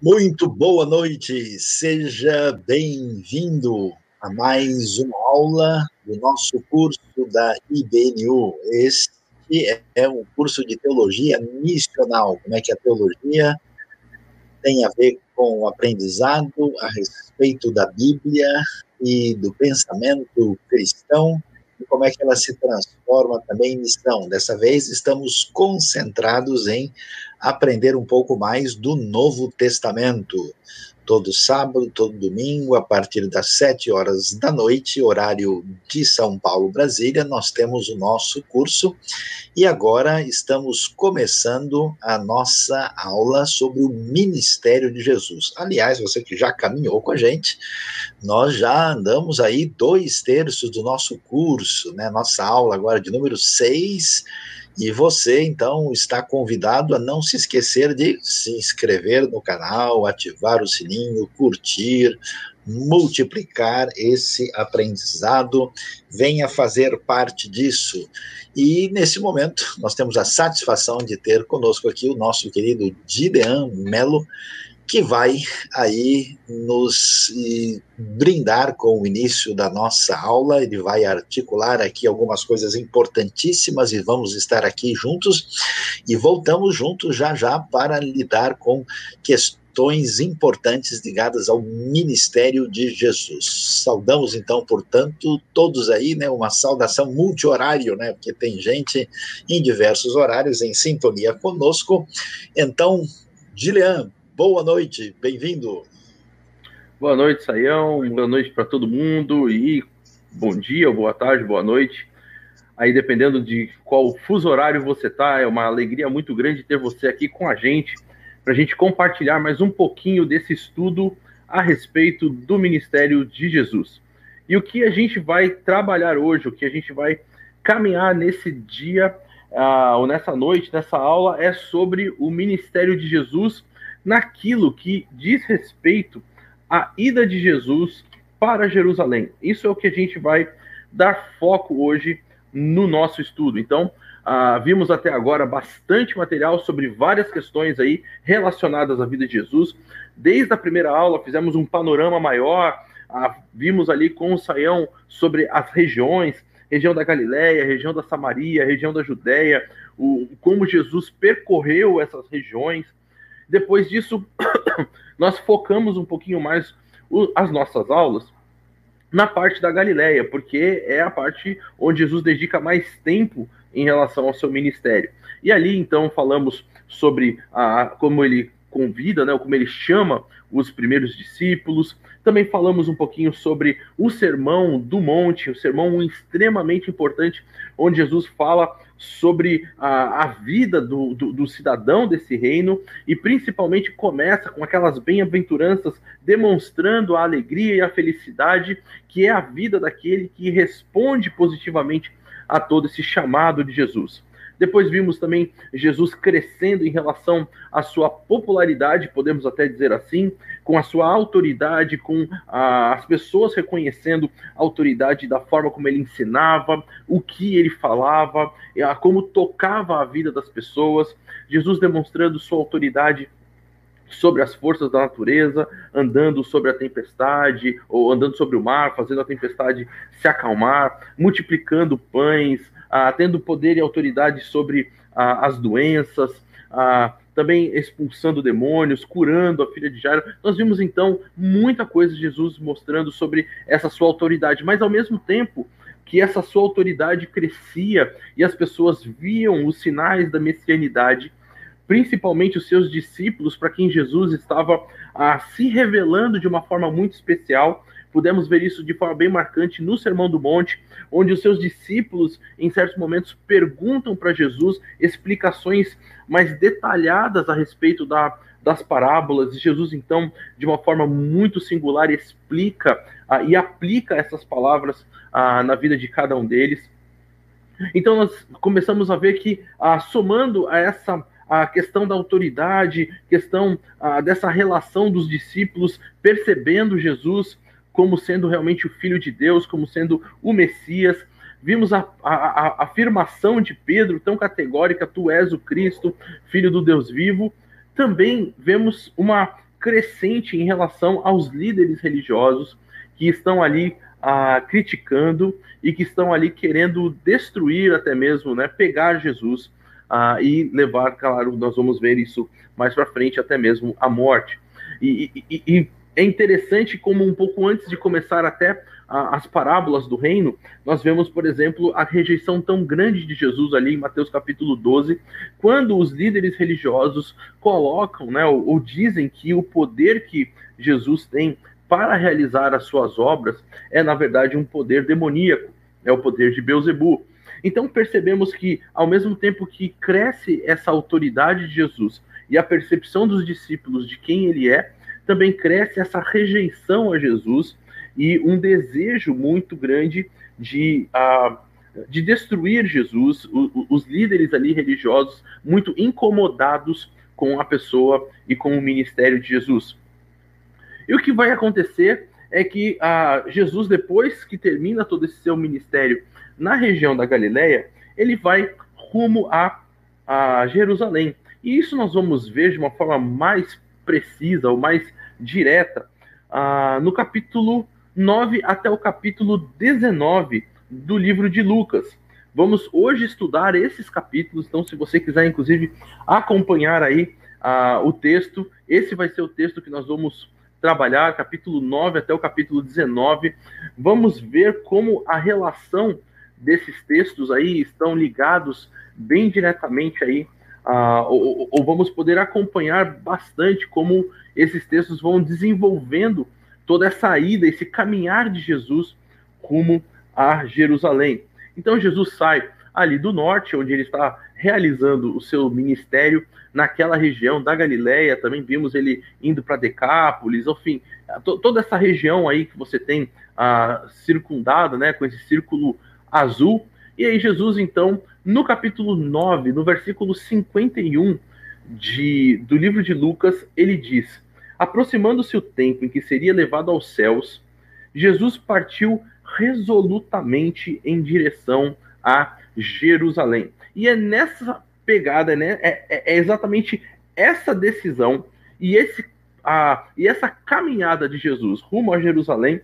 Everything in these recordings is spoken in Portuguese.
Muito boa noite, seja bem-vindo a mais uma aula do nosso curso da IBNU. Este é um curso de teologia missional. Como é que a teologia tem a ver com o aprendizado a respeito da Bíblia e do pensamento cristão e como é que ela se transforma também em missão. Dessa vez estamos concentrados em aprender um pouco mais do Novo Testamento todo sábado, todo domingo, a partir das 7 horas da noite, horário de São Paulo, Brasília, nós temos o nosso curso e agora estamos começando a nossa aula sobre o ministério de Jesus. Aliás, você que já caminhou com a gente, nós já andamos aí dois terços do nosso curso, né? Nossa aula agora de número 6 e você, então, está convidado a não se esquecer de se inscrever no canal, ativar o sininho, curtir, multiplicar esse aprendizado, venha fazer parte disso. E nesse momento, nós temos a satisfação de ter conosco aqui o nosso querido Gideon Melo, que vai aí nos brindar com o início da nossa aula. Ele vai articular aqui algumas coisas importantíssimas e vamos estar aqui juntos e voltamos juntos já já para lidar com questões importantes ligadas ao ministério de Jesus. Saudamos então, portanto, todos aí, né, uma saudação multi-horário, né, porque tem gente em diversos horários em sintonia conosco. Então, Gilean, boa noite, bem-vindo. Boa noite, Saião, boa noite para todo mundo e bom dia, boa tarde, boa noite. Aí, dependendo de qual fuso horário você tá, é uma alegria muito grande ter você aqui com a gente, para a gente compartilhar mais um pouquinho desse estudo a respeito do ministério de Jesus. E o que a gente vai trabalhar hoje, o que a gente vai caminhar nesse dia, uh, ou nessa noite, nessa aula, é sobre o ministério de Jesus naquilo que diz respeito à ida de Jesus para Jerusalém. Isso é o que a gente vai dar foco hoje no nosso estudo. Então, ah, vimos até agora bastante material sobre várias questões aí relacionadas à vida de Jesus. Desde a primeira aula, fizemos um panorama maior, ah, vimos ali com o Saião sobre as regiões, região da Galiléia, região da Samaria, região da Judéia, o, como Jesus percorreu essas regiões, depois disso, nós focamos um pouquinho mais as nossas aulas na parte da Galileia, porque é a parte onde Jesus dedica mais tempo em relação ao seu ministério. E ali, então, falamos sobre a, como ele convida, né, como ele chama os primeiros discípulos. Também falamos um pouquinho sobre o sermão do monte, o sermão extremamente importante, onde Jesus fala sobre a, a vida do, do, do, cidadão desse reino e principalmente começa com aquelas bem-aventuranças demonstrando a alegria e a felicidade que é a vida daquele que responde positivamente a todo esse chamado de Jesus. Depois vimos também Jesus crescendo em relação à sua popularidade, podemos até dizer assim, com a sua autoridade, com ah, as pessoas reconhecendo a autoridade da forma como ele ensinava, o que ele falava, como tocava a vida das pessoas. Jesus demonstrando sua autoridade sobre as forças da natureza, andando sobre a tempestade, ou andando sobre o mar, fazendo a tempestade se acalmar, multiplicando pães, ah, tendo poder e autoridade sobre ah, as doenças, ah, também expulsando demônios, curando a filha de Jairo. Nós vimos então muita coisa de Jesus mostrando sobre essa sua autoridade, mas ao mesmo tempo que essa sua autoridade crescia e as pessoas viam os sinais da messianidade, principalmente os seus discípulos, para quem Jesus estava ah, se revelando de uma forma muito especial, Pudemos ver isso de forma bem marcante no Sermão do Monte, onde os seus discípulos, em certos momentos, perguntam para Jesus explicações mais detalhadas a respeito da, das parábolas, e Jesus, então, de uma forma muito singular, explica uh, e aplica essas palavras uh, na vida de cada um deles. Então, nós começamos a ver que, uh, somando a essa a questão da autoridade, questão dessa relação dos discípulos percebendo Jesus como sendo realmente o Filho de Deus, como sendo o Messias. Vimos a, a, a, afirmação de Pedro tão categórica: Tu és o Cristo, Filho do Deus vivo. Também vemos uma crescente em relação aos líderes religiosos que estão ali ah, criticando e que estão ali querendo destruir até mesmo, né, pegar Jesus ah, e levar, claro, nós vamos ver isso mais para frente, até mesmo a morte. E, e, e, é interessante como um pouco antes de começar até a, as parábolas do reino, nós vemos, por exemplo, a rejeição tão grande de Jesus ali em Mateus capítulo 12, quando os líderes religiosos colocam, né, ou, ou dizem que o poder que Jesus tem para realizar as suas obras é, na verdade, um poder demoníaco, é o poder de Beuzebu. Então percebemos que, ao mesmo tempo que cresce essa autoridade de Jesus e a percepção dos discípulos de quem ele é, também cresce essa rejeição a Jesus e um desejo muito grande de, uh, de destruir Jesus, o, os líderes ali religiosos muito incomodados com a pessoa e com o ministério de Jesus. E o que vai acontecer é que ah, Jesus, depois que termina todo esse seu ministério na região da Galileia, ele vai rumo a, a Jerusalém. E isso nós vamos ver de uma forma mais precisa ou mais direta ah, no capítulo 9 até o capítulo 19 do livro de Lucas. Vamos hoje estudar esses capítulos, então se você quiser, inclusive, acompanhar aí ah, o texto, esse vai ser o texto que nós vamos trabalhar, capítulo 9 até o capítulo 19. Vamos ver como a relação desses textos aí estão ligados bem diretamente aí, uh, ou, ou, vamos poder acompanhar bastante como esses textos vão desenvolvendo toda essa ida, esse caminhar de Jesus rumo a Jerusalém. Então Jesus sai ali do norte, onde ele está realizando o seu ministério, naquela região da Galileia, também vimos ele indo para Decápolis, enfim, toda essa região aí que você tem ah, circundada, né, com esse círculo azul. E aí Jesus, então, no capítulo 9, no versículo 51 de, do livro de Lucas, ele diz: Aproximando-se o tempo em que seria levado aos céus, Jesus partiu resolutamente em direção a Jerusalém. E é nessa pegada, né? É, é, é exatamente essa decisão e, esse, a, e essa caminhada de Jesus rumo a Jerusalém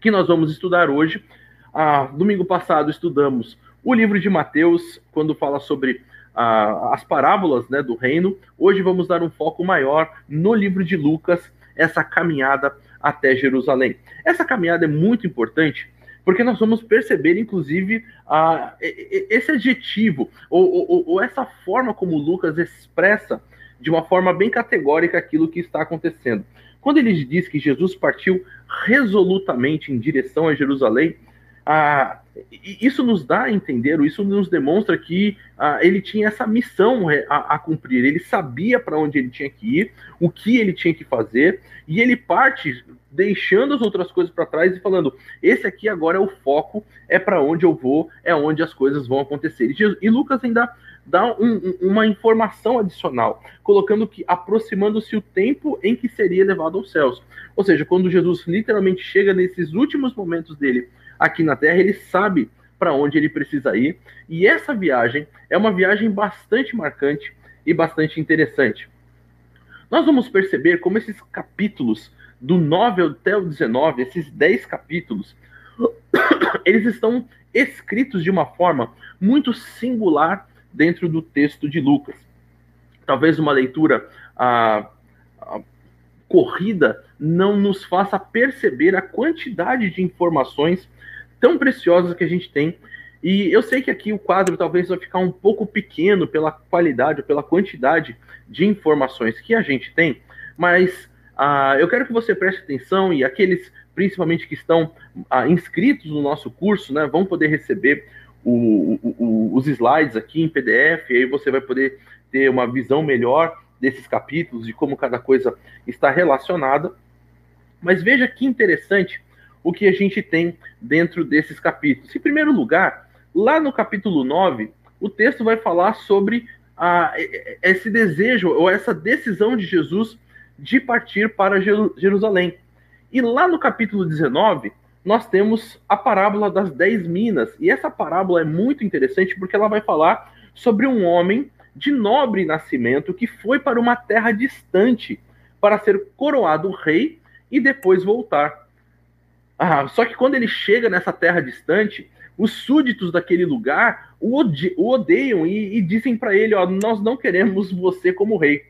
que nós vamos estudar hoje. Ah, domingo passado estudamos o livro de Mateus, quando fala sobre ah, as parábolas né, do reino. Hoje vamos dar um foco maior no livro de Lucas, essa caminhada até Jerusalém. Essa caminhada é muito importante porque nós vamos perceber, inclusive, a, esse adjetivo, ou, ou, ou essa forma como Lucas expressa de uma forma bem categórica aquilo que está acontecendo. Quando ele diz que Jesus partiu resolutamente em direção a Jerusalém, ah, isso nos dá a entender, isso nos demonstra que ah, ele tinha essa missão a, a cumprir, ele sabia para onde ele tinha que ir, o que ele tinha que fazer, e ele parte deixando as outras coisas para trás e falando: esse aqui agora é o foco, é para onde eu vou, é onde as coisas vão acontecer. E, e Lucas ainda dá um, uma informação adicional, colocando que aproximando-se o tempo em que seria levado aos céus. Ou seja, quando Jesus literalmente chega nesses últimos momentos dele aqui na Terra, ele sabe para onde ele precisa ir. E essa viagem é uma viagem bastante marcante e bastante interessante. Nós vamos perceber como esses capítulos, do 9 até o 19, esses 10 capítulos, eles estão escritos de uma forma muito singular dentro do texto de Lucas. Talvez uma leitura ah, corrida não nos faça perceber a quantidade de informações tão preciosas que a gente tem. E eu sei que aqui o quadro talvez vai ficar um pouco pequeno pela qualidade, pela quantidade de informações que a gente tem, mas uh, eu quero que você preste atenção e aqueles, principalmente que estão uh, inscritos no nosso curso, né, vão poder receber o, o, o, os slides aqui em PDF, e aí você vai poder ter uma visão melhor desses capítulos, de como cada coisa está relacionada. Mas veja que interessante o que a gente tem dentro desses capítulos. Em primeiro lugar, lá no capítulo 9, o texto vai falar sobre a, esse desejo ou essa decisão de Jesus de partir para Jerusalém. E lá no capítulo 19, nós temos a parábola das dez minas. E essa parábola é muito interessante porque ela vai falar sobre um homem de nobre nascimento que foi para uma terra distante para ser coroado rei e depois voltar. Ah, só que quando ele chega nessa terra distante, os súditos daquele lugar o, odeiam e, e dizem para ele: ó, nós não queremos você como rei.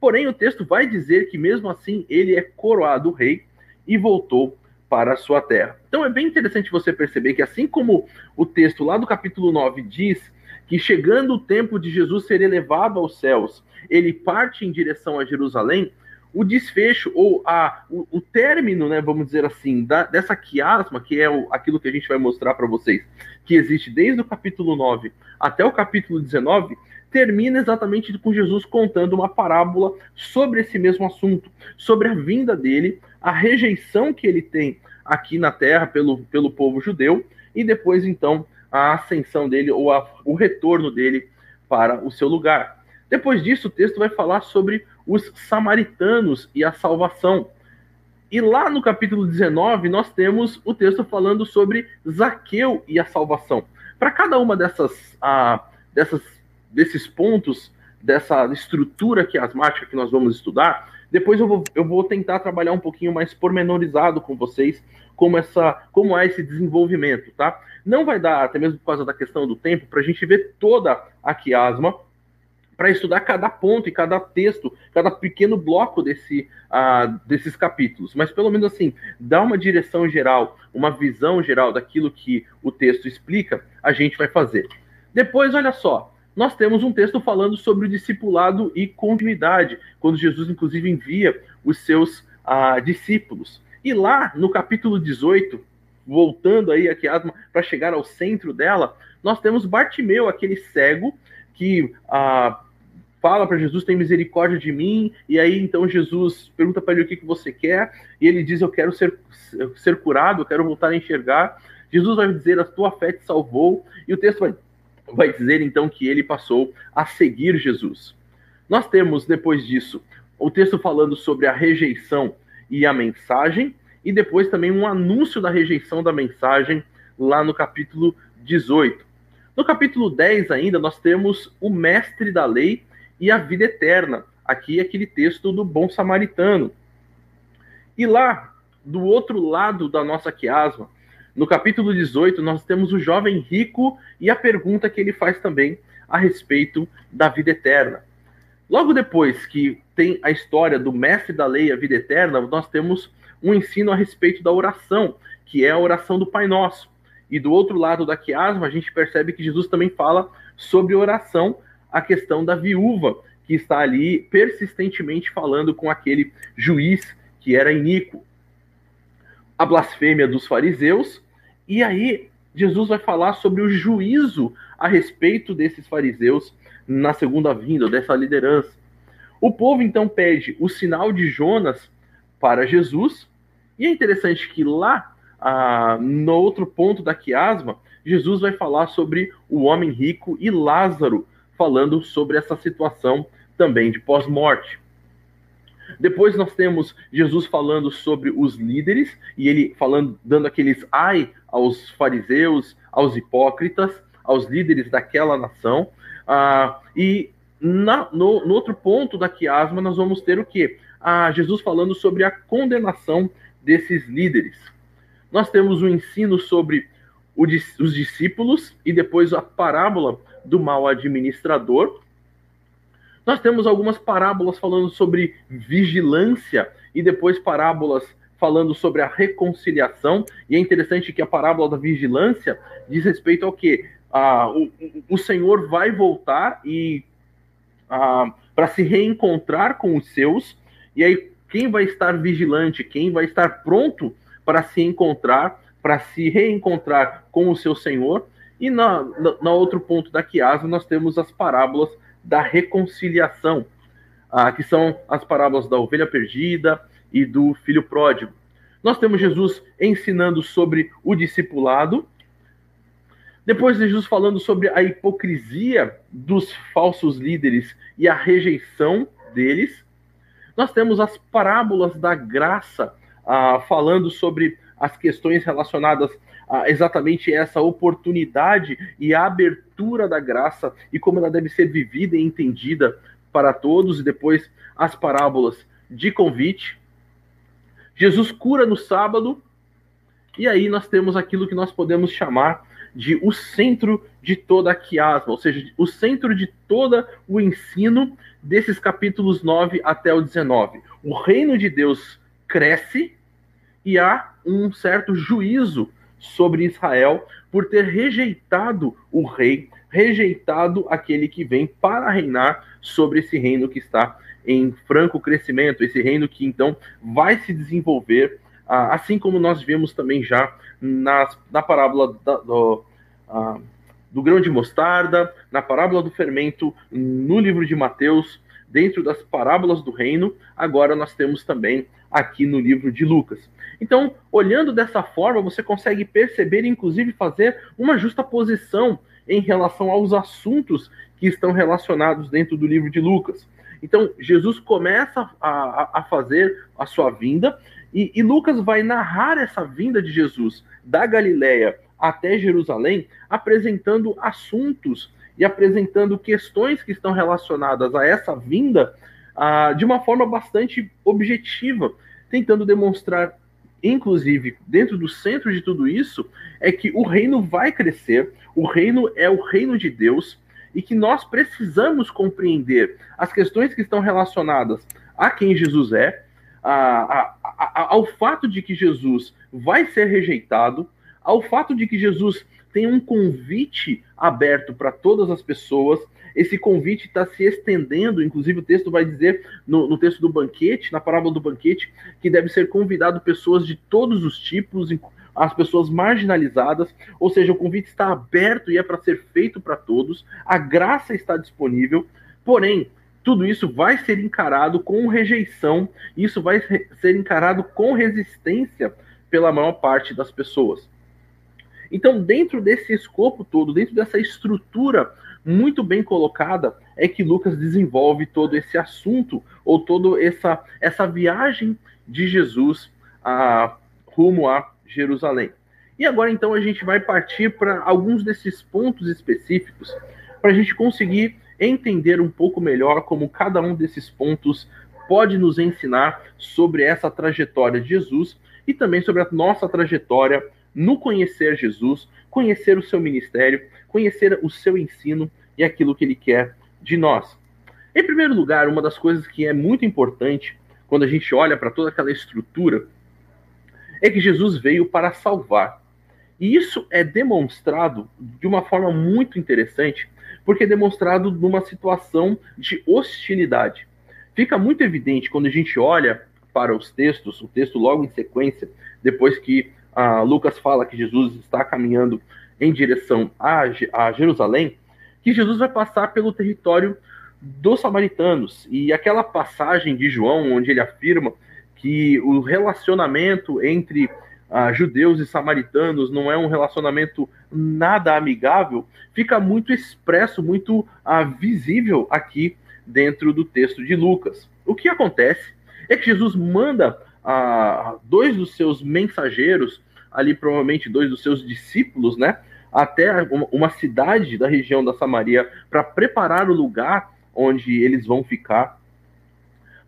Porém, o texto vai dizer que mesmo assim ele é coroado rei e voltou para a sua terra. Então é bem interessante você perceber que, assim como o texto lá do capítulo 9 diz que chegando o tempo de Jesus ser elevado aos céus, ele parte em direção a Jerusalém, o desfecho ou a, o, o término, né, vamos dizer assim, da, dessa quiasma, que é o, aquilo que a gente vai mostrar para vocês, que existe desde o capítulo 9 até o capítulo 19, termina exatamente com Jesus contando uma parábola sobre esse mesmo assunto, sobre a vinda dele, a rejeição que ele tem aqui na terra pelo, pelo povo judeu, e depois, então, a ascensão dele ou a, o retorno dele para o seu lugar. Depois disso, o texto vai falar sobre os samaritanos e a salvação. E lá no capítulo 19, nós temos o texto falando sobre Zaqueu e a salvação. Para cada uma dessas, ah, dessas desses pontos, dessa estrutura que é que nós vamos estudar, depois eu vou, eu vou tentar trabalhar um pouquinho mais pormenorizado com vocês como, essa, como é esse desenvolvimento, tá? Não vai dar, até mesmo por causa da questão do tempo, para a gente ver toda a quiasma, para estudar cada ponto e cada texto, cada pequeno bloco desse, uh, desses capítulos. Mas pelo menos assim, dá uma direção geral, uma visão geral daquilo que o texto explica, a gente vai fazer. Depois, olha só, nós temos um texto falando sobre o discipulado e continuidade, quando Jesus, inclusive, envia os seus ah, discípulos. E lá, no capítulo 18, voltando aí a Quiasma para chegar ao centro dela, nós temos Bartimeu, aquele cego que ah, fala para Jesus, tem misericórdia de mim, e aí então Jesus pergunta para ele o que, que você quer, e ele diz, eu quero ser, ser curado, eu quero voltar a enxergar. Jesus vai dizer, a tua fé te salvou, e o texto vai vai dizer então que ele passou a seguir Jesus. Nós temos depois disso o texto falando sobre a rejeição e a mensagem, e depois também um anúncio da rejeição da mensagem lá no capítulo 18. No capítulo 10 ainda nós temos o mestre da lei e a vida eterna. Aqui é aquele texto do bom samaritano. E lá, do outro lado da nossa quiasma, no capítulo 18, nós temos o jovem rico e a pergunta que ele faz também a respeito da vida eterna. Logo depois que tem a história do mestre da lei, a vida eterna, nós temos um ensino a respeito da oração, que é a oração do Pai Nosso. E do outro lado da quiasma, a gente percebe que Jesus também fala sobre oração, a questão da viúva, que está ali persistentemente falando com aquele juiz que era iníquo a blasfêmia dos fariseus, e aí Jesus vai falar sobre o juízo a respeito desses fariseus na segunda vinda, dessa liderança. O povo então pede o sinal de Jonas para Jesus, e é interessante que lá, ah, no outro ponto da quiasma, Jesus vai falar sobre o homem rico e Lázaro, falando sobre essa situação também de pós-morte. Depois nós temos Jesus falando sobre os líderes e ele falando, dando aqueles ai aos fariseus, aos hipócritas, aos líderes daquela nação. Ah, e na, no, no, outro ponto da quiasma nós vamos ter o que? Ah, Jesus falando sobre a condenação desses líderes. Nós temos o um ensino sobre o, os discípulos e depois a parábola do mal administrador nós temos algumas parábolas falando sobre vigilância e depois parábolas falando sobre a reconciliação. E é interessante que a parábola da vigilância diz respeito ao que ah, o, o Senhor vai voltar e ah, para se reencontrar com os seus. E aí quem vai estar vigilante, quem vai estar pronto para se encontrar, para se reencontrar com o seu Senhor. E na, na, na outro ponto da Quiasa nós temos as parábolas da reconciliação, ah, que são as parábolas da ovelha perdida e do filho pródigo. Nós temos Jesus ensinando sobre o discipulado, depois Jesus falando sobre a hipocrisia dos falsos líderes e a rejeição deles. Nós temos as parábolas da graça, ah, falando sobre as questões relacionadas exatamente essa oportunidade e a abertura da graça e como ela deve ser vivida e entendida para todos, e depois as parábolas de convite. Jesus cura no sábado, e aí nós temos aquilo que nós podemos chamar de o centro de toda a quiasma, ou seja, o centro de todo o ensino desses capítulos 9 até o 19. O reino de Deus cresce e há um certo juízo sobre Israel por ter rejeitado o rei, rejeitado aquele que vem para reinar sobre esse reino que está em franco crescimento, esse reino que então vai se desenvolver, ah, assim como nós vemos também já nas, na parábola da, do, ah, do grão de mostarda, na parábola do fermento, no livro de Mateus, dentro das parábolas do reino, agora nós temos também aqui no livro de Lucas. Então, olhando dessa forma, você consegue perceber, inclusive fazer uma justa posição em relação aos assuntos que estão relacionados dentro do livro de Lucas. Então, Jesus começa a, a fazer a sua vinda, e, e, Lucas vai narrar essa vinda de Jesus da Galileia até Jerusalém, apresentando assuntos e apresentando questões que estão relacionadas a essa vinda ah, de uma forma bastante objetiva, tentando demonstrar, inclusive, dentro do centro de tudo isso, é que o reino vai crescer, o reino é o reino de Deus, e que nós precisamos compreender as questões que estão relacionadas a quem Jesus é, a, a, a, ao fato de que Jesus vai ser rejeitado, ao fato de que Jesus tem um convite aberto para todas as pessoas. Esse convite está se estendendo, inclusive o texto vai dizer no, no, texto do banquete, na parábola do banquete, que deve ser convidado pessoas de todos os tipos, as pessoas marginalizadas, ou seja, o convite está aberto e é para ser feito para todos, a graça está disponível, porém, tudo isso vai ser encarado com rejeição, isso vai ser encarado com resistência pela maior parte das pessoas. Então, dentro desse escopo todo, dentro dessa estrutura muito bem colocada, é que Lucas desenvolve todo esse assunto, ou toda essa, essa viagem de Jesus a, rumo a Jerusalém. E agora então a gente vai partir para alguns desses pontos específicos para a gente conseguir entender um pouco melhor como cada um desses pontos pode nos ensinar sobre essa trajetória de Jesus e também sobre a nossa trajetória no conhecer Jesus, conhecer o seu ministério, conhecer o seu ensino e aquilo que ele quer de nós. Em primeiro lugar, uma das coisas que é muito importante quando a gente olha para toda aquela estrutura é que Jesus veio para salvar. E isso é demonstrado de uma forma muito interessante, porque é demonstrado numa situação de hostilidade. Fica muito evidente quando a gente olha para os textos, o texto logo em sequência, depois que ah, Lucas fala que Jesus está caminhando em direção a, a Jerusalém, que Jesus vai passar pelo território dos samaritanos. E aquela passagem de João, onde ele afirma que o relacionamento entre uh, judeus e samaritanos não é um relacionamento nada amigável, fica muito expresso, muito uh, visível aqui dentro do texto de Lucas. O que acontece é que Jesus manda uh, dois dos seus mensageiros, ali provavelmente dois dos seus discípulos, né, até uma cidade da região da Samaria para preparar o lugar onde eles vão ficar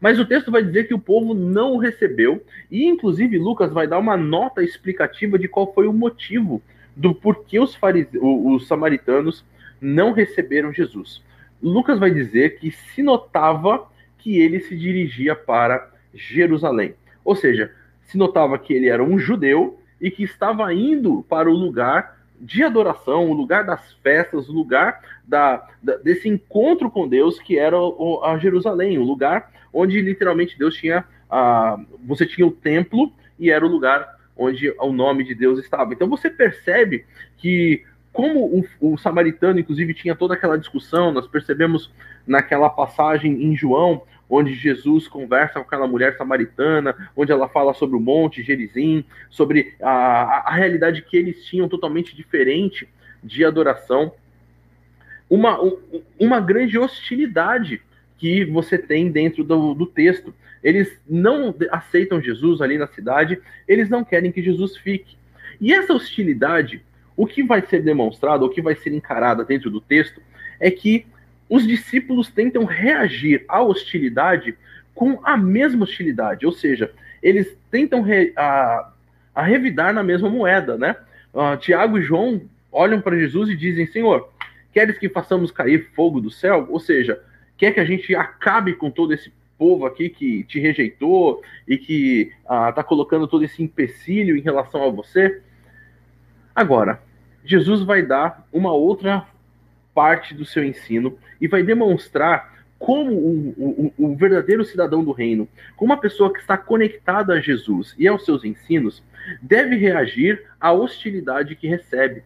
mas o texto vai dizer que o povo não o recebeu, e inclusive Lucas vai dar uma nota explicativa de qual foi o motivo do porquê os, os samaritanos não receberam Jesus. Lucas vai dizer que se notava que ele se dirigia para Jerusalém. Ou seja, se notava que ele era um judeu e que estava indo para o lugar de adoração, o lugar das festas, o lugar da, da, desse encontro com Deus que era o, a Jerusalém, o lugar onde literalmente Deus tinha a, você tinha o templo e era o lugar onde o nome de Deus estava. Então você percebe que como o, o, samaritano, inclusive, tinha toda aquela discussão, nós percebemos naquela passagem em João, onde Jesus conversa com aquela mulher samaritana, onde ela fala sobre o monte Gerizim, sobre a, a realidade que eles tinham totalmente diferente de adoração. Uma, uma grande hostilidade que você tem dentro do, do texto. Eles não aceitam Jesus ali na cidade, eles não querem que Jesus fique. E essa hostilidade, o que vai ser demonstrado, o que vai ser encarada dentro do texto, é que os discípulos tentam reagir à hostilidade com a mesma hostilidade, ou seja, eles tentam re, a, a revidar na mesma moeda, né? Uh, Tiago e João olham para Jesus e dizem: Senhor, queres que façamos cair fogo do céu? Ou seja, quer que a gente acabe com todo esse povo aqui que te rejeitou e que está uh, colocando todo esse empecilho em relação a você? Agora, Jesus vai dar uma outra parte do seu ensino e vai demonstrar como o, verdadeiro cidadão do reino, como uma pessoa que está conectada a Jesus e aos seus ensinos, deve reagir à hostilidade que recebe.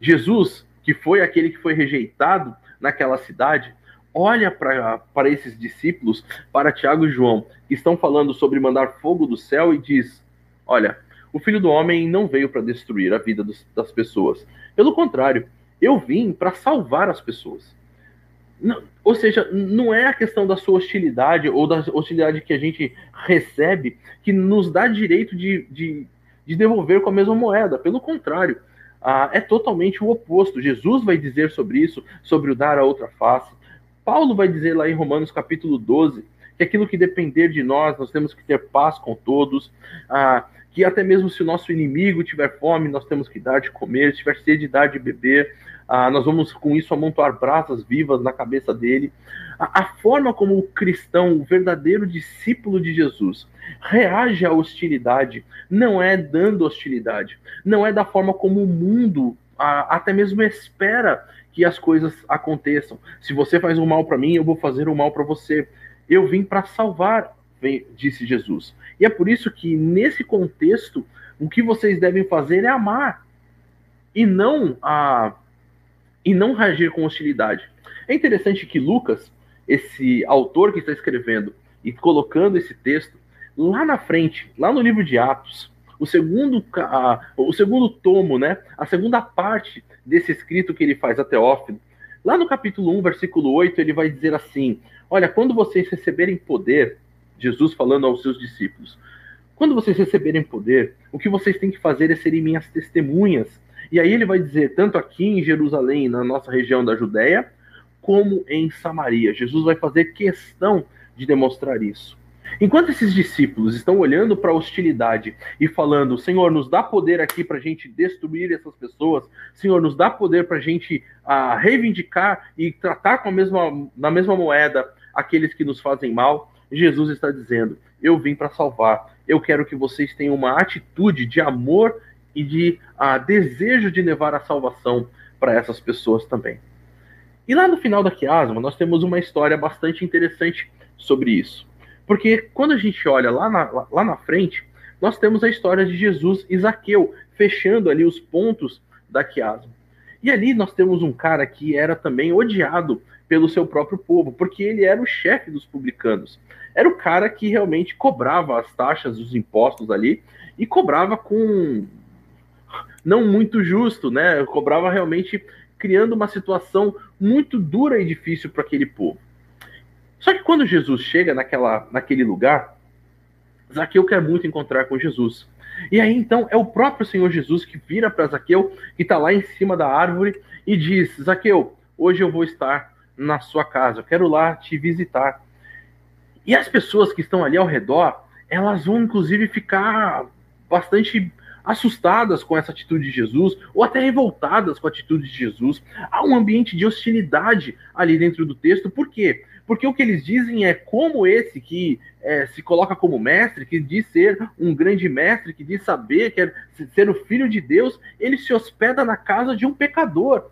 Jesus, que foi aquele que foi rejeitado naquela cidade, olha para esses discípulos, para Tiago e João, que estão falando sobre mandar fogo do céu e diz: Olha, o filho do homem não veio para destruir a vida dos, das pessoas. Pelo contrário, eu vim para salvar as pessoas. Ou seja, não é a questão da sua hostilidade ou da hostilidade que a gente recebe que nos dá direito de, de, de devolver com a mesma moeda. Pelo contrário, é totalmente o oposto. Jesus vai dizer sobre isso, sobre o dar a outra face. Paulo vai dizer lá em Romanos capítulo 12 que aquilo que depender de nós, nós temos que ter paz com todos. Ah, que até mesmo se o nosso inimigo tiver fome, nós temos que dar de comer, se tiver sede, dar de beber. Ah, nós vamos com isso amontoar brasas vivas na cabeça dele. A, a, forma como o cristão, o verdadeiro discípulo de Jesus, reage à hostilidade não é dando hostilidade, não é da forma como o mundo ah, até mesmo espera que as coisas aconteçam. Se você faz um mal para mim, eu vou fazer um mal para você. Eu vim para salvar, disse Jesus. E é por isso que nesse contexto, o que vocês devem fazer é amar e não a e não reagir com hostilidade. É interessante que Lucas, esse autor que está escrevendo e colocando esse texto, lá na frente, lá no livro de Atos, o segundo, a, o segundo tomo, né, a segunda parte desse escrito que ele faz a Teófilo, lá no capítulo 1, versículo 8, ele vai dizer assim: Olha, quando vocês receberem poder, Jesus falando aos seus discípulos, quando vocês receberem poder, o que vocês têm que fazer é serem minhas testemunhas e aí ele vai dizer, tanto aqui em Jerusalém, na nossa região da Judéia, como em Samaria. Jesus vai fazer questão de demonstrar isso. Enquanto esses discípulos estão olhando para a hostilidade e falando, Senhor, nos dá poder aqui para a gente destruir essas pessoas, Senhor, nos dá poder para a gente uh, reivindicar e tratar com a mesma, na mesma moeda aqueles que nos fazem mal, Jesus está dizendo: Eu vim para salvar. Eu quero que vocês tenham uma atitude de amor e de ah, desejo de levar a salvação para essas pessoas também. E lá no final da quiasma, nós temos uma história bastante interessante sobre isso. Porque quando a gente olha lá na, lá na frente, nós temos a história de Jesus e Zaqueu, fechando ali os pontos da quiasma. E ali nós temos um cara que era também odiado pelo seu próprio povo, porque ele era o chefe dos publicanos. Era o cara que realmente cobrava as taxas, os impostos ali, e cobrava com não muito justo, né? cobrava realmente criando uma situação muito dura e difícil para aquele povo. Só que quando Jesus chega naquela, naquele lugar, Zaqueu quer muito encontrar com Jesus. E aí então é o próprio Senhor Jesus que vira para Zaqueu, que está lá em cima da árvore, e diz: Zaqueu, hoje eu vou estar na sua casa, eu quero lá te visitar. E as pessoas que estão ali ao redor, elas vão inclusive ficar bastante assustadas com essa atitude de Jesus, ou até revoltadas com a atitude de Jesus. Há um ambiente de hostilidade ali dentro do texto, por quê? Porque o que eles dizem é como esse que é, se coloca como mestre, que diz ser um grande mestre, que diz saber, que é ser o filho de Deus, ele se hospeda na casa de um pecador.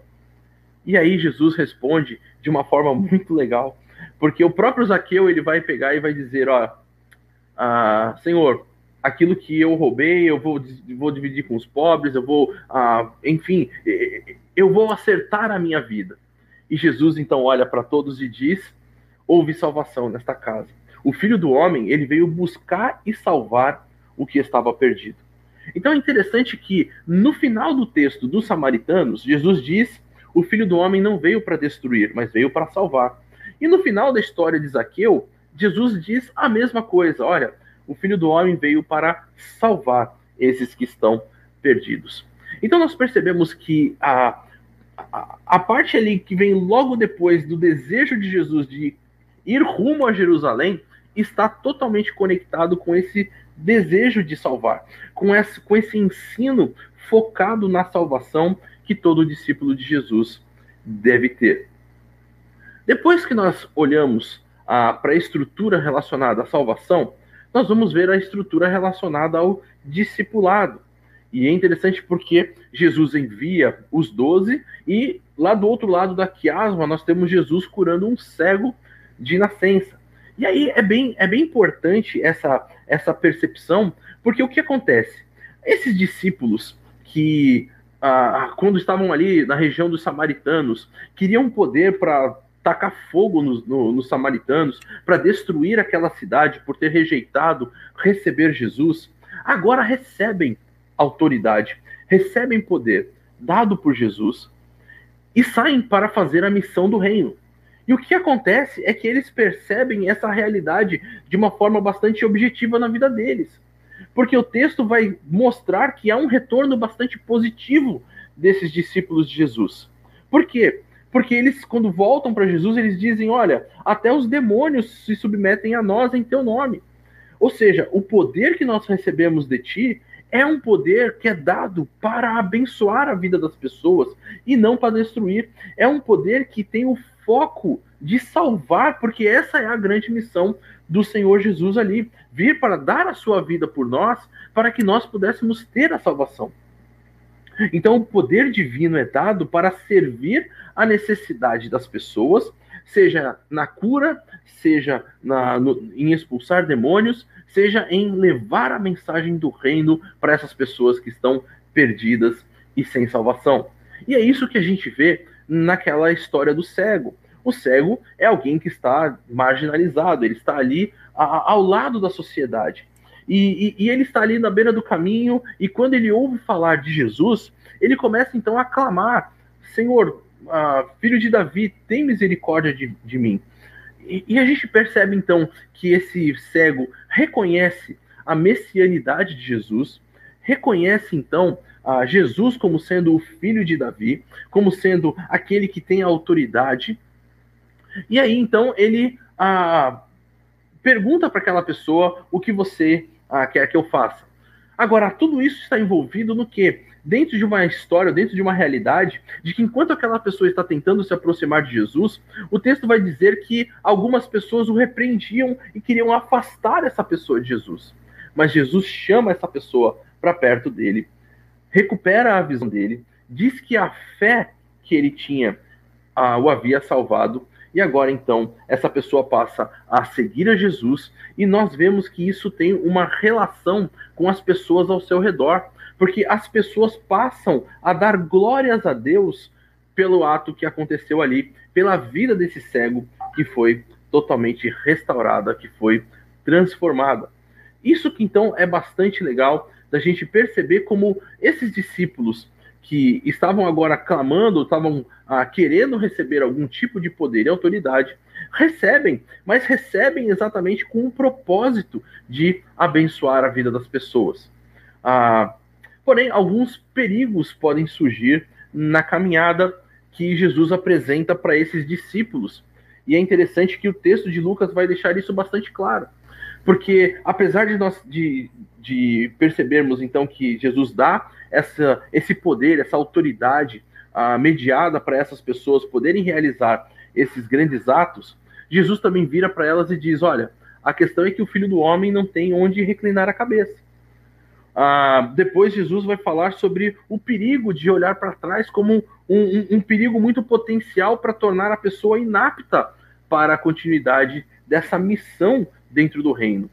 E aí Jesus responde de uma forma muito legal, porque o próprio Zaqueu ele vai pegar e vai dizer, ó, ah, Senhor, aquilo que eu roubei, eu vou, vou dividir com os pobres, eu vou, ah, enfim, eu vou acertar a minha vida. E Jesus então olha para todos e diz: houve salvação nesta casa. O filho do homem, ele veio buscar e salvar o que estava perdido. Então é interessante que no final do texto dos samaritanos, Jesus diz: o filho do homem não veio para destruir, mas veio para salvar. E no final da história de Zaqueu, Jesus diz a mesma coisa: olha, o Filho do Homem veio para salvar esses que estão perdidos. Então nós percebemos que a, a, a parte ali que vem logo depois do desejo de Jesus de ir rumo a Jerusalém, está totalmente conectado com esse desejo de salvar, com esse, com esse ensino focado na salvação que todo discípulo de Jesus deve ter. Depois que nós olhamos para a estrutura relacionada à salvação, nós vamos ver a estrutura relacionada ao discipulado. E é interessante porque Jesus envia os doze e lá do outro lado da quiasma nós temos Jesus curando um cego de nascença. E aí é bem, é bem importante essa, essa percepção, porque o que acontece? Esses discípulos que, ah, quando estavam ali na região dos samaritanos, queriam poder para tacar fogo nos, no, nos samaritanos, para destruir aquela cidade por ter rejeitado receber Jesus, agora recebem autoridade, recebem poder dado por Jesus e saem para fazer a missão do reino. E o que acontece é que eles percebem essa realidade de uma forma bastante objetiva na vida deles. Porque o texto vai mostrar que há um retorno bastante positivo desses discípulos de Jesus. Por quê? Porque eles, quando voltam para Jesus, eles dizem: Olha, até os demônios se submetem a nós em teu nome. Ou seja, o poder que nós recebemos de ti é um poder que é dado para abençoar a vida das pessoas e não para destruir. É um poder que tem o foco de salvar, porque essa é a grande missão do Senhor Jesus ali, vir para dar a sua vida por nós, para que nós pudéssemos ter a salvação. Então, o poder divino é dado para servir a necessidade das pessoas, seja na cura, seja na, no, em expulsar demônios, seja em levar a mensagem do reino para essas pessoas que estão perdidas e sem salvação. E é isso que a gente vê naquela história do cego. O cego é alguém que está marginalizado, ele está ali a, ao lado da sociedade. E, e, e, ele está ali na beira do caminho, e quando ele ouve falar de Jesus, ele começa então a clamar: Senhor, uh, filho de Davi, tem misericórdia de, de mim. E, e, a gente percebe então que esse cego reconhece a messianidade de Jesus, reconhece então a Jesus como sendo o filho de Davi, como sendo aquele que tem autoridade. E aí então ele ah, pergunta para aquela pessoa o que você ah, quer que eu faça. Agora, tudo isso está envolvido no que? Dentro de uma história, dentro de uma realidade, de que enquanto aquela pessoa está tentando se aproximar de Jesus, o texto vai dizer que algumas pessoas o repreendiam e queriam afastar essa pessoa de Jesus. Mas Jesus chama essa pessoa para perto dele recupera a visão dele, diz que a fé que ele tinha ah, o havia salvado, e agora então essa pessoa passa a seguir a Jesus, e nós vemos que isso tem uma relação com as pessoas ao seu redor, porque as pessoas passam a dar glórias a Deus pelo ato que aconteceu ali, pela vida desse cego que foi totalmente restaurada, que foi transformada. Isso que então é bastante legal, da gente perceber como esses discípulos que estavam agora clamando, estavam ah, querendo receber algum tipo de poder e autoridade, recebem, mas recebem exatamente com o propósito de abençoar a vida das pessoas. Ah, porém, alguns perigos podem surgir na caminhada que Jesus apresenta para esses discípulos. E é interessante que o texto de Lucas vai deixar isso bastante claro. Porque apesar de nós de, de percebermos então que Jesus dá essa, esse poder, essa autoridade uh, mediada para essas pessoas poderem realizar esses grandes atos, Jesus também vira para elas e diz: Olha, a questão é que o filho do homem não tem onde reclinar a cabeça. Uh, depois, Jesus vai falar sobre o perigo de olhar para trás como um, um, um perigo muito potencial para tornar a pessoa inapta para a continuidade dessa missão dentro do reino.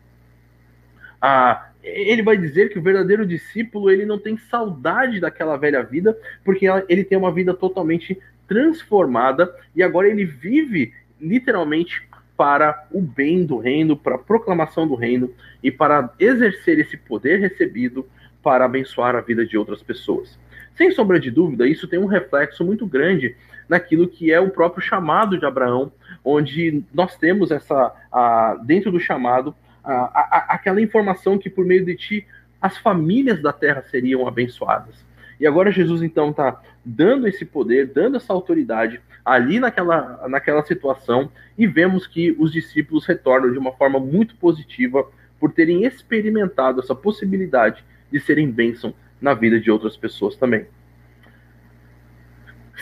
Ah, ele vai dizer que o verdadeiro discípulo ele não tem saudade daquela velha vida, porque ele tem uma vida totalmente transformada e agora ele vive literalmente para o bem do reino, para a proclamação do reino e para exercer esse poder recebido para abençoar a vida de outras pessoas. Sem sombra de dúvida, isso tem um reflexo muito grande naquilo que é o próprio chamado de Abraão, onde nós temos essa, a, dentro do chamado, a, a, aquela informação que por meio de ti as famílias da terra seriam abençoadas. E agora Jesus então está dando esse poder, dando essa autoridade ali naquela, naquela situação, e vemos que os discípulos retornam de uma forma muito positiva por terem experimentado essa possibilidade de serem bênção na vida de outras pessoas também.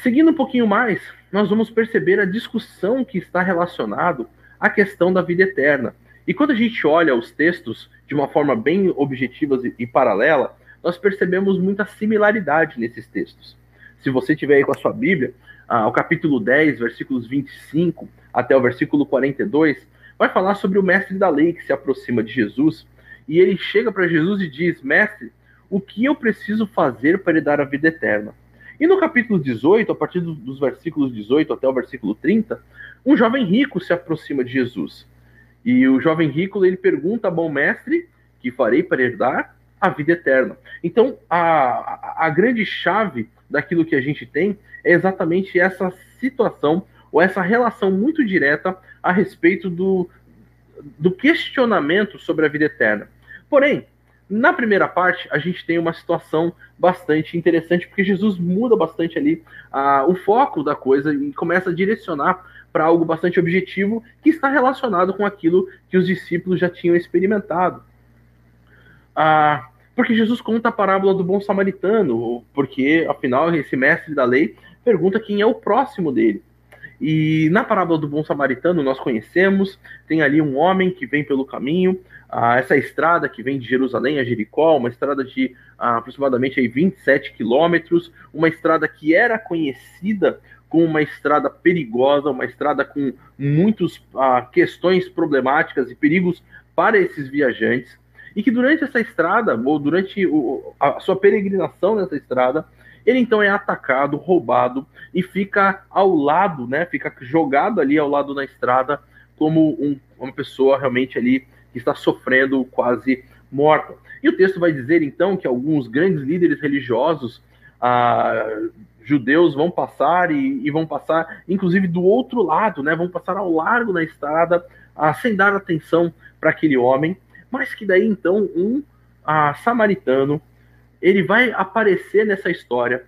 Seguindo um pouquinho mais, nós vamos perceber a discussão que está relacionado à questão da vida eterna. E quando a gente olha os textos de uma forma bem objetiva e paralela, nós percebemos muita similaridade nesses textos. Se você tiver aí com a sua Bíblia, ah, o capítulo 10, versículos 25 até o versículo 42, vai falar sobre o mestre da lei que se aproxima de Jesus, e ele chega para Jesus e diz: Mestre, o que eu preciso fazer para lhe dar a vida eterna? E no capítulo 18, a partir dos versículos 18 até o versículo 30, um jovem rico se aproxima de Jesus. E o jovem rico ele pergunta, bom mestre, que farei para herdar a vida eterna. Então, a, a grande chave daquilo que a gente tem é exatamente essa situação ou essa relação muito direta a respeito do, do questionamento sobre a vida eterna. Porém, na primeira parte, a gente tem uma situação bastante interessante, porque Jesus muda bastante ali uh, o foco da coisa e começa a direcionar para algo bastante objetivo que está relacionado com aquilo que os discípulos já tinham experimentado. Uh, porque Jesus conta a parábola do bom samaritano, porque afinal esse mestre da lei pergunta quem é o próximo dele. E na parábola do bom samaritano nós conhecemos, tem ali um homem que vem pelo caminho, ah, essa estrada que vem de Jerusalém a Jericó, uma estrada de ah, aproximadamente aí, 27 quilômetros, uma estrada que era conhecida como uma estrada perigosa, uma estrada com muitas ah, questões problemáticas e perigos para esses viajantes, e que durante essa estrada, ou durante o, a sua peregrinação nessa estrada, ele então é atacado, roubado e fica ao lado, né? Fica jogado ali ao lado da estrada como um, uma pessoa realmente ali que está sofrendo quase morta. E o texto vai dizer então que alguns grandes líderes religiosos ah, judeus vão passar e, e, vão passar, inclusive do outro lado, né? Vão passar ao largo da estrada ah, sem dar atenção para aquele homem, mas que daí então um ah, samaritano ele vai aparecer nessa história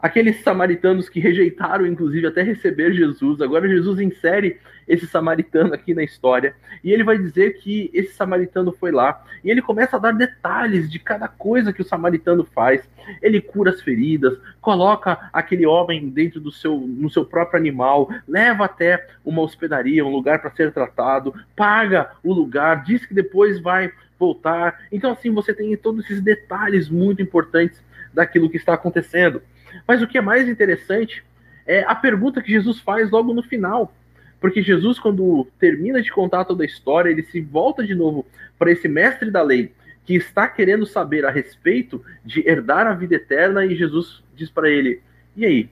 aqueles samaritanos que rejeitaram, inclusive, até receber Jesus. Agora Jesus insere esse samaritano aqui na história e ele vai dizer que esse samaritano foi lá e ele começa a dar detalhes de cada coisa que o samaritano faz. Ele cura as feridas, coloca aquele homem dentro do seu, no seu próprio animal, leva até uma hospedaria, um lugar para ser tratado, paga o lugar, diz que depois vai voltar. Então assim você tem todos esses detalhes muito importantes daquilo que está acontecendo. Mas o que é mais interessante é a pergunta que Jesus faz logo no final. Porque Jesus, quando termina de contar toda a história, ele se volta de novo para esse mestre da lei que está querendo saber a respeito de herdar a vida eterna e Jesus diz para ele: "E aí?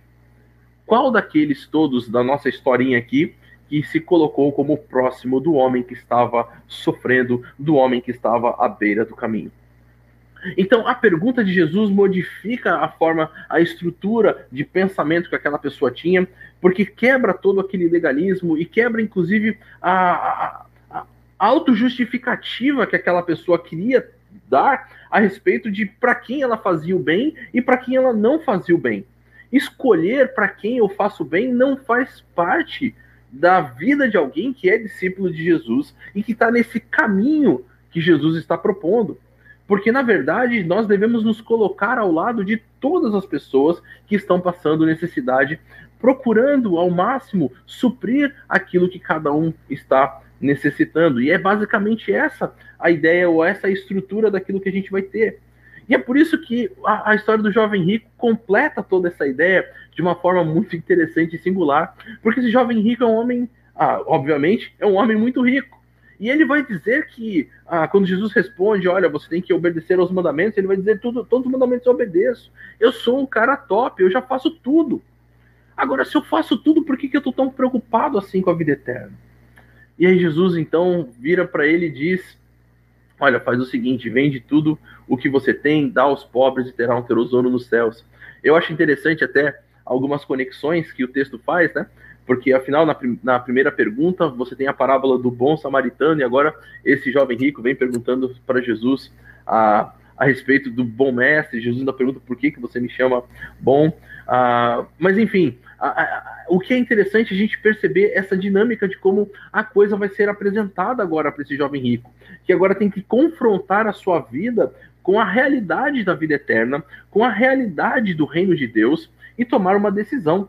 Qual daqueles todos da nossa historinha aqui que se colocou como próximo do homem que estava sofrendo, do homem que estava à beira do caminho?" Então, a pergunta de Jesus modifica a forma, a estrutura de pensamento que aquela pessoa tinha, porque quebra todo aquele legalismo e quebra, inclusive, a, a, a autojustificativa que aquela pessoa queria dar a respeito de para quem ela fazia o bem e para quem ela não fazia o bem. Escolher para quem eu faço bem não faz parte da vida de alguém que é discípulo de Jesus e que está nesse caminho que Jesus está propondo. Porque, na verdade, nós devemos nos colocar ao lado de todas as pessoas que estão passando necessidade, procurando ao máximo suprir aquilo que cada um está necessitando. E é basicamente essa a ideia ou essa a estrutura daquilo que a gente vai ter. E é por isso que a, a, história do jovem rico completa toda essa ideia de uma forma muito interessante e singular, porque esse jovem rico é um homem, ah, obviamente, é um homem muito rico. E ele vai dizer que, ah, quando Jesus responde, olha, você tem que obedecer aos mandamentos, ele vai dizer, tudo, todos os mandamentos eu obedeço. Eu sou um cara top, eu já faço tudo. Agora, se eu faço tudo, por que, que eu estou tão preocupado assim com a vida eterna? E aí Jesus, então, vira para ele e diz, olha, faz o seguinte, vende tudo o que você tem, dá aos pobres e terá um tesouro nos céus. Eu acho interessante até algumas conexões que o texto faz, né? Porque afinal, na, na, primeira pergunta, você tem a parábola do bom samaritano, e agora esse jovem rico vem perguntando para Jesus a, a respeito do bom mestre. Jesus ainda pergunta por que, que você me chama bom. Uh, mas enfim, a, a, o que é interessante a gente perceber essa dinâmica de como a coisa vai ser apresentada agora para esse jovem rico, que agora tem que confrontar a sua vida com a realidade da vida eterna, com a realidade do reino de Deus e tomar uma decisão.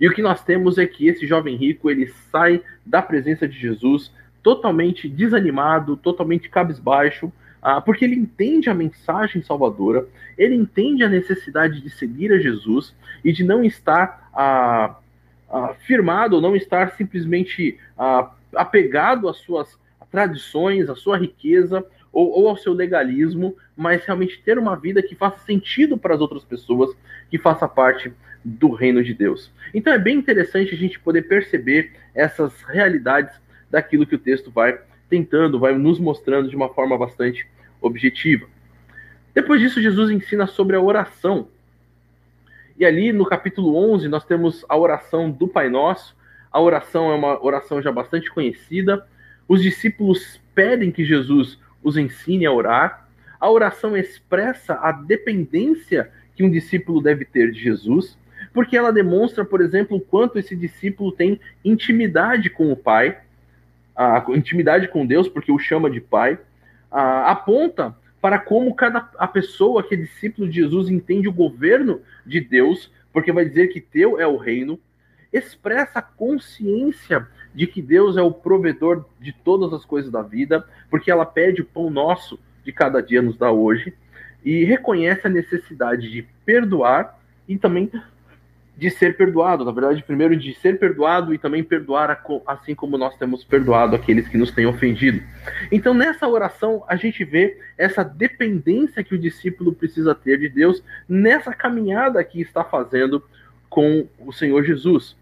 E o que nós temos é que esse jovem rico ele sai da presença de Jesus totalmente desanimado, totalmente cabisbaixo, ah, porque ele entende a mensagem salvadora, ele entende a necessidade de seguir a Jesus e de não estar ah, ah, firmado, ou não estar simplesmente ah, apegado às suas tradições, à sua riqueza ou, ou, ao seu legalismo, mas realmente ter uma vida que faça sentido para as outras pessoas, que faça parte do reino de Deus. Então é bem interessante a gente poder perceber essas realidades daquilo que o texto vai tentando, vai nos mostrando de uma forma bastante objetiva. Depois disso, Jesus ensina sobre a oração. E ali no capítulo 11, nós temos a oração do Pai Nosso. A oração é uma oração já bastante conhecida. Os discípulos pedem que Jesus os ensine a orar. A oração expressa a dependência que um discípulo deve ter de Jesus, porque ela demonstra, por exemplo, o quanto esse discípulo tem intimidade com o Pai a intimidade com Deus, porque o chama de Pai, a, aponta para como cada a pessoa que é discípulo de Jesus entende o governo de Deus, porque vai dizer que teu é o reino, expressa a consciência de que Deus é o provedor de todas as coisas da vida, porque ela pede o pão nosso de cada dia nos dá hoje, e reconhece a necessidade de perdoar e também de ser perdoado, na verdade, primeiro de ser perdoado e também perdoar assim como nós temos perdoado aqueles que nos têm ofendido. Então, nessa oração, a gente vê essa dependência que o discípulo precisa ter de Deus nessa caminhada que está fazendo com o Senhor Jesus.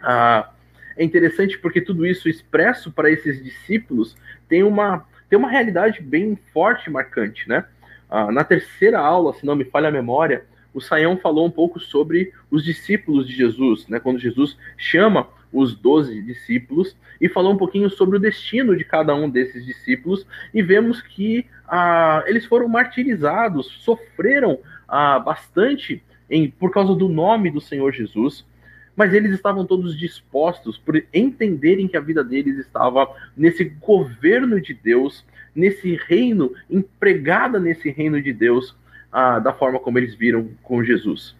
Ah, é interessante porque tudo isso expresso para esses discípulos tem uma, tem uma realidade bem forte e marcante, né? Ah, na terceira aula, se não me falha a memória, o Saião falou um pouco sobre os discípulos de Jesus, né? Quando Jesus chama os doze discípulos e falou um pouquinho sobre o destino de cada um desses discípulos. E vemos que ah, eles foram martirizados, sofreram ah, bastante em, por causa do nome do Senhor Jesus, mas eles estavam todos dispostos por entenderem que a vida deles estava nesse governo de Deus, nesse reino, empregada nesse reino de Deus, ah, da forma como eles viram com Jesus.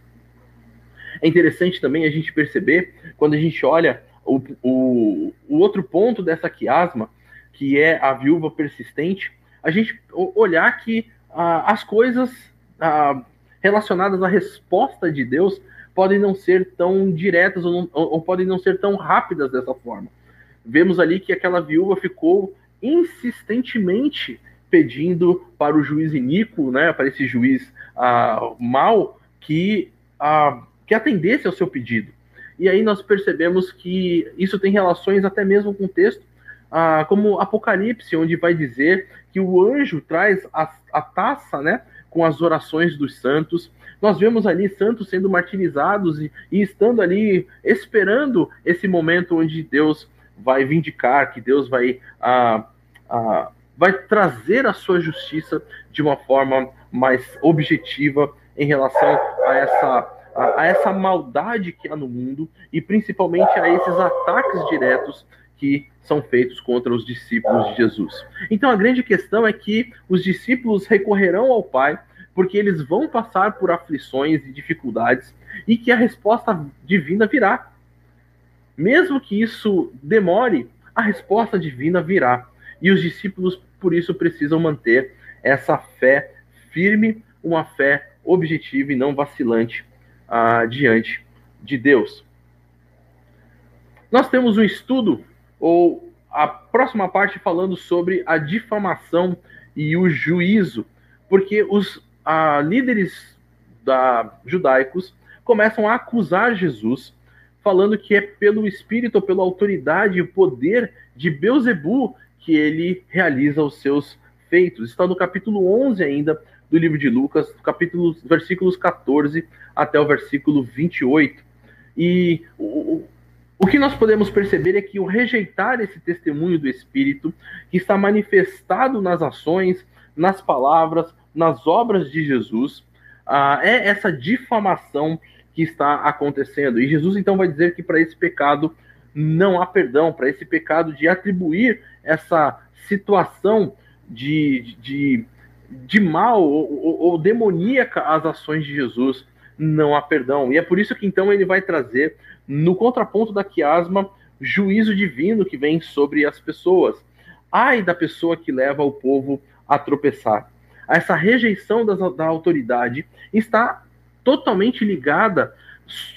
É interessante também a gente perceber, quando a gente olha o, o, o outro ponto dessa quiasma, que é a viúva persistente, a gente olhar que as coisas relacionadas à resposta de Deus podem não ser tão diretas ou, não, ou podem não ser tão rápidas dessa forma. Vemos ali que aquela viúva ficou insistentemente pedindo para o juiz iníquo, né, para esse juiz ah, mal, que, ah, que atendesse ao seu pedido. E aí nós percebemos que isso tem relações até mesmo com o texto, ah, como Apocalipse, onde vai dizer que o anjo traz a, a taça, né, com as orações dos santos. Nós vemos ali santos sendo martirizados e, e estando ali esperando esse momento onde Deus vai vindicar, que Deus vai ah, ah, vai trazer a sua justiça de uma forma mais objetiva em relação a essa, a, a essa maldade que há no mundo e principalmente a esses ataques diretos que são feitos contra os discípulos de Jesus. Então a grande questão é que os discípulos recorrerão ao Pai porque eles vão passar por aflições e dificuldades e que a resposta divina virá. Mesmo que isso demore, a resposta divina virá. E os discípulos por isso precisam manter essa fé firme, uma fé objetiva e não vacilante uh, diante de Deus. Nós temos um estudo, ou a próxima parte, falando sobre a difamação e o juízo, porque os uh, líderes da, judaicos começam a acusar Jesus, falando que é pelo Espírito, pela autoridade e poder de Beuzebu que ele realiza os seus feitos. Está no capítulo 11 ainda do livro de Lucas, capítulo, versículos 14 até o versículo 28. E o, o que nós podemos perceber é que o rejeitar esse testemunho do Espírito, que está manifestado nas ações, nas palavras, nas obras de Jesus. Ah, é essa difamação que está acontecendo. E Jesus então vai dizer que para esse pecado não há perdão, para esse pecado de atribuir essa situação de, de, de mal ou, ou, ou demoníaca às ações de Jesus, não há perdão. E é por isso que então ele vai trazer, no contraponto da quiasma, juízo divino que vem sobre as pessoas. Ai da pessoa que leva o povo a tropeçar. Essa rejeição das, da autoridade está totalmente ligada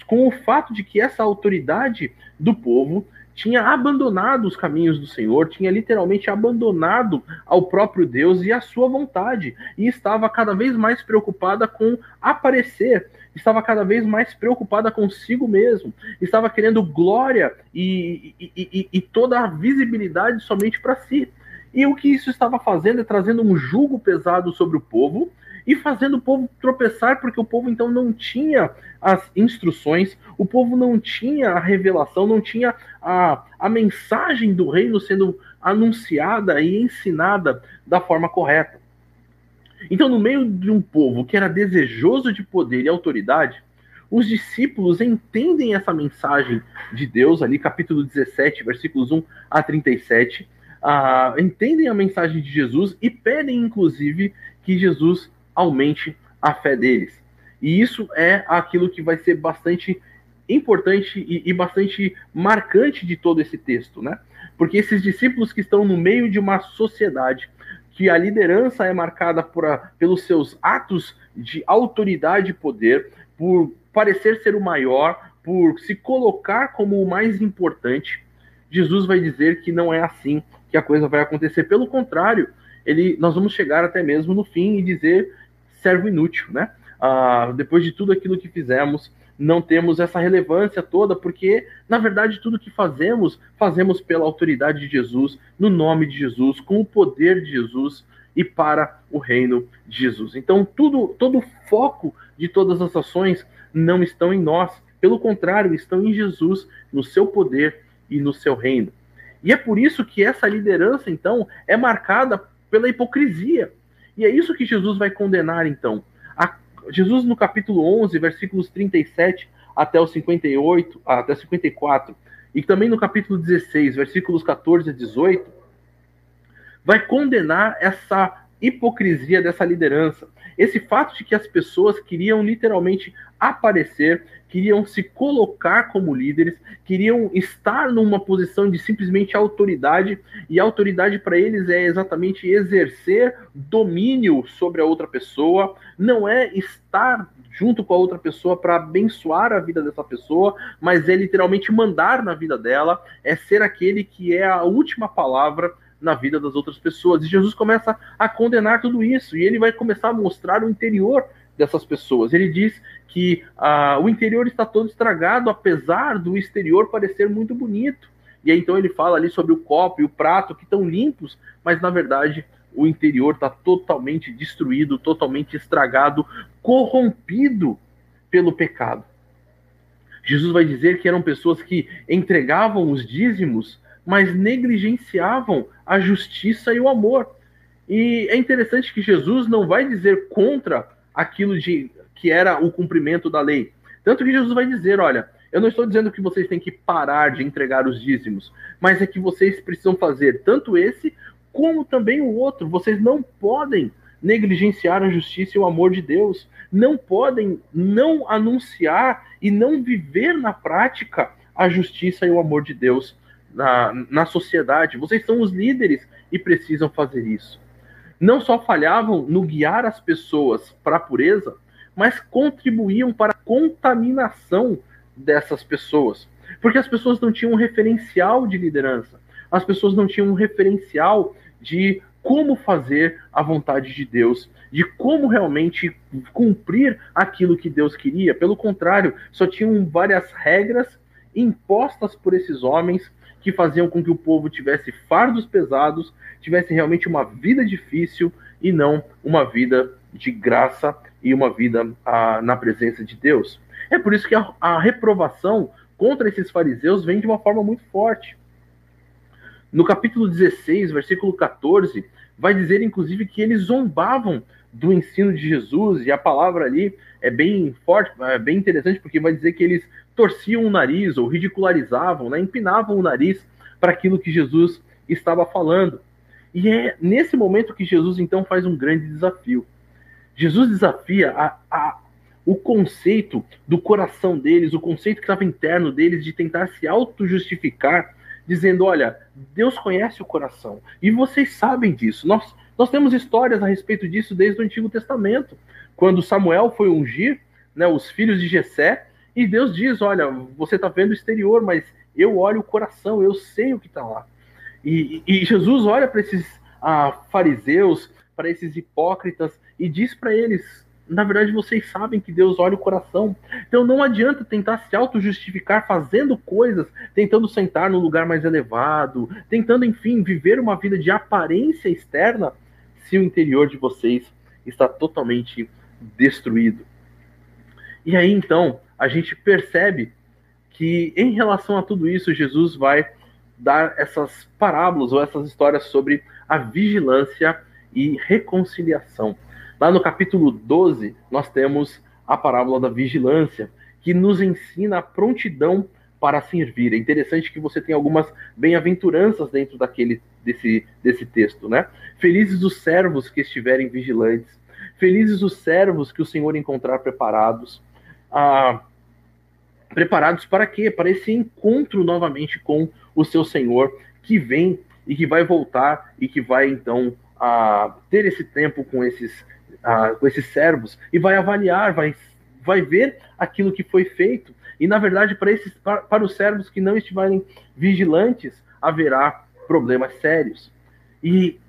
com o fato de que essa autoridade do povo tinha abandonado os caminhos do Senhor, tinha literalmente abandonado ao próprio Deus e a sua vontade, e estava cada vez mais preocupada com aparecer, estava cada vez mais preocupada consigo mesmo, estava querendo glória e, e, e, e toda a visibilidade somente para si. E o que isso estava fazendo é trazendo um jugo pesado sobre o povo e fazendo o povo tropeçar, porque o povo então não tinha as instruções, o povo não tinha a revelação, não tinha a, a mensagem do reino sendo anunciada e ensinada da forma correta. Então, no meio de um povo que era desejoso de poder e autoridade, os discípulos entendem essa mensagem de Deus, ali, capítulo 17, versículos 1 a 37, uh, entendem a mensagem de Jesus e pedem, inclusive, que Jesus aumente a fé deles. E isso é aquilo que vai ser bastante importante e, e, bastante marcante de todo esse texto, né? Porque esses discípulos que estão no meio de uma sociedade que a liderança é marcada por, pelos seus atos de autoridade e poder, por parecer ser o maior, por se colocar como o mais importante, Jesus vai dizer que não é assim que a coisa vai acontecer. Pelo contrário, ele, nós vamos chegar até mesmo no fim e dizer servo inútil, né? Ah, depois de tudo aquilo que fizemos, não temos essa relevância toda, porque, na verdade, tudo que fazemos, fazemos pela autoridade de Jesus, no nome de Jesus, com o poder de Jesus e para o reino de Jesus. Então, tudo, todo o foco de todas as ações não estão em nós, pelo contrário, estão em Jesus, no seu poder e no seu reino. E é por isso que essa liderança, então, é marcada pela hipocrisia. E é isso que Jesus vai condenar, então. A, Jesus, no capítulo 11, versículos 37 até o 58, até 54, e também no capítulo 16, versículos 14 a 18, vai condenar essa hipocrisia dessa liderança. Esse fato de que as pessoas queriam literalmente aparecer, queriam se colocar como líderes, queriam estar numa posição de simplesmente autoridade, e autoridade para eles é exatamente exercer domínio sobre a outra pessoa, não é estar junto com a outra pessoa para abençoar a vida dessa pessoa, mas é literalmente mandar na vida dela, é ser aquele que é a última palavra na vida das outras pessoas. E Jesus começa a condenar tudo isso, e ele vai começar a mostrar o interior dessas pessoas. Ele diz que ah, o interior está todo estragado, apesar do exterior parecer muito bonito. E aí, então ele fala ali sobre o copo e o prato que estão limpos, mas na verdade o interior está totalmente destruído, totalmente estragado, corrompido pelo pecado. Jesus vai dizer que eram pessoas que entregavam os dízimos mas negligenciavam a justiça e o amor. E é interessante que Jesus não vai dizer contra aquilo de que era o cumprimento da lei. Tanto que Jesus vai dizer, olha, eu não estou dizendo que vocês têm que parar de entregar os dízimos, mas é que vocês precisam fazer tanto esse como também o outro. Vocês não podem negligenciar a justiça e o amor de Deus. Não podem não anunciar e não viver na prática a justiça e o amor de Deus na, na sociedade. Vocês são os líderes e precisam fazer isso. Não só falhavam no guiar as pessoas para a pureza, mas contribuíam para a contaminação dessas pessoas. Porque as pessoas não tinham um referencial de liderança, as pessoas não tinham um referencial de como fazer a vontade de Deus, de como realmente cumprir aquilo que Deus queria. Pelo contrário, só tinham várias regras impostas por esses homens que faziam com que o povo tivesse fardos pesados, tivesse realmente uma vida difícil e não uma vida de graça e uma vida ah, na presença de Deus. É por isso que a, a reprovação contra esses fariseus vem de uma forma muito forte. No capítulo 16, versículo 14, vai dizer inclusive que eles zombavam do ensino de Jesus, e a palavra ali é bem forte, é bem interessante, porque vai dizer que eles torciam o nariz ou ridicularizavam, né, empinavam o nariz para aquilo que Jesus estava falando. E é nesse momento que Jesus então faz um grande desafio. Jesus desafia a, a, o conceito do coração deles, o conceito que estava interno deles de tentar se auto-justificar, dizendo: olha, Deus conhece o coração e vocês sabem disso. Nós, nós temos histórias a respeito disso desde o Antigo Testamento, quando Samuel foi ungir né, os filhos de Jessé e Deus diz: olha, você está vendo o exterior, mas eu olho o coração, eu sei o que está lá. E, e, Jesus olha para esses ah, fariseus, para esses hipócritas e diz para eles: na verdade, vocês sabem que Deus olha o coração. Então não adianta tentar se auto-justificar fazendo coisas, tentando sentar num lugar mais elevado, tentando, enfim, viver uma vida de aparência externa, se o interior de vocês está totalmente destruído. E aí então, a gente percebe que em relação a tudo isso, Jesus vai dar essas parábolas ou essas histórias sobre a vigilância e reconciliação. Lá no capítulo 12, nós temos a parábola da vigilância, que nos ensina a prontidão para servir. É interessante que você tem algumas bem-aventuranças dentro daquele desse, desse texto, né? Felizes os servos que estiverem vigilantes, felizes os servos que o Senhor encontrar preparados. Ah, preparados para quê? Para esse encontro novamente com o seu Senhor, que vem e que vai voltar e que vai então a ter esse tempo com esses com esses servos e vai avaliar, vai, vai ver aquilo que foi feito. E, na verdade, para, esses, para, para os servos que não estiverem vigilantes, haverá problemas sérios. E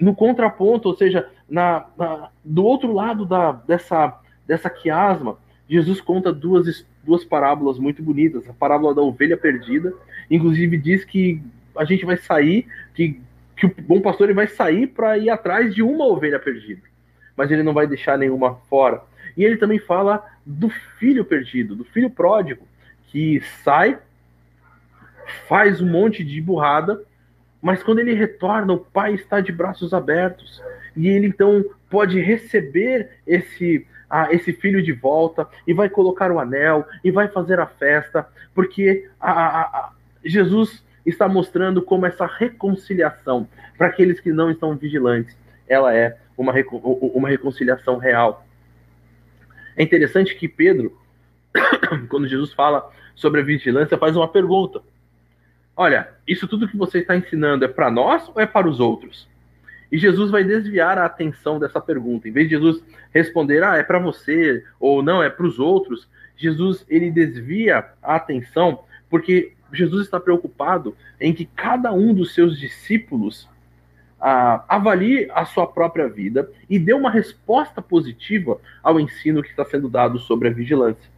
no contraponto, ou seja, na, na, do outro lado da, dessa, dessa quiasma, Jesus conta duas, duas parábolas muito bonitas. A parábola da ovelha perdida, inclusive diz que a gente vai sair, que, que o bom pastor ele vai sair para ir atrás de uma ovelha perdida mas ele não vai deixar nenhuma fora. E ele também fala do filho perdido, do filho pródigo, que sai, faz um monte de burrada, mas quando ele retorna, o pai está de braços abertos. E ele então pode receber esse ah, esse filho de volta e vai colocar o anel e vai fazer a festa, porque a, a, a Jesus está mostrando como essa reconciliação para aqueles que não estão vigilantes, ela é uma, uma reconciliação real. É interessante que Pedro, quando Jesus fala sobre a vigilância, faz uma pergunta. Olha, isso tudo que você está ensinando é para nós ou é para os outros? E Jesus vai desviar a atenção dessa pergunta. Em vez de Jesus responder, ah, é para você, ou não, é para os outros, Jesus ele desvia a atenção porque Jesus está preocupado em que cada um dos seus discípulos ah, avalie a sua própria vida e dê uma resposta positiva ao ensino que está sendo dado sobre a vigilância.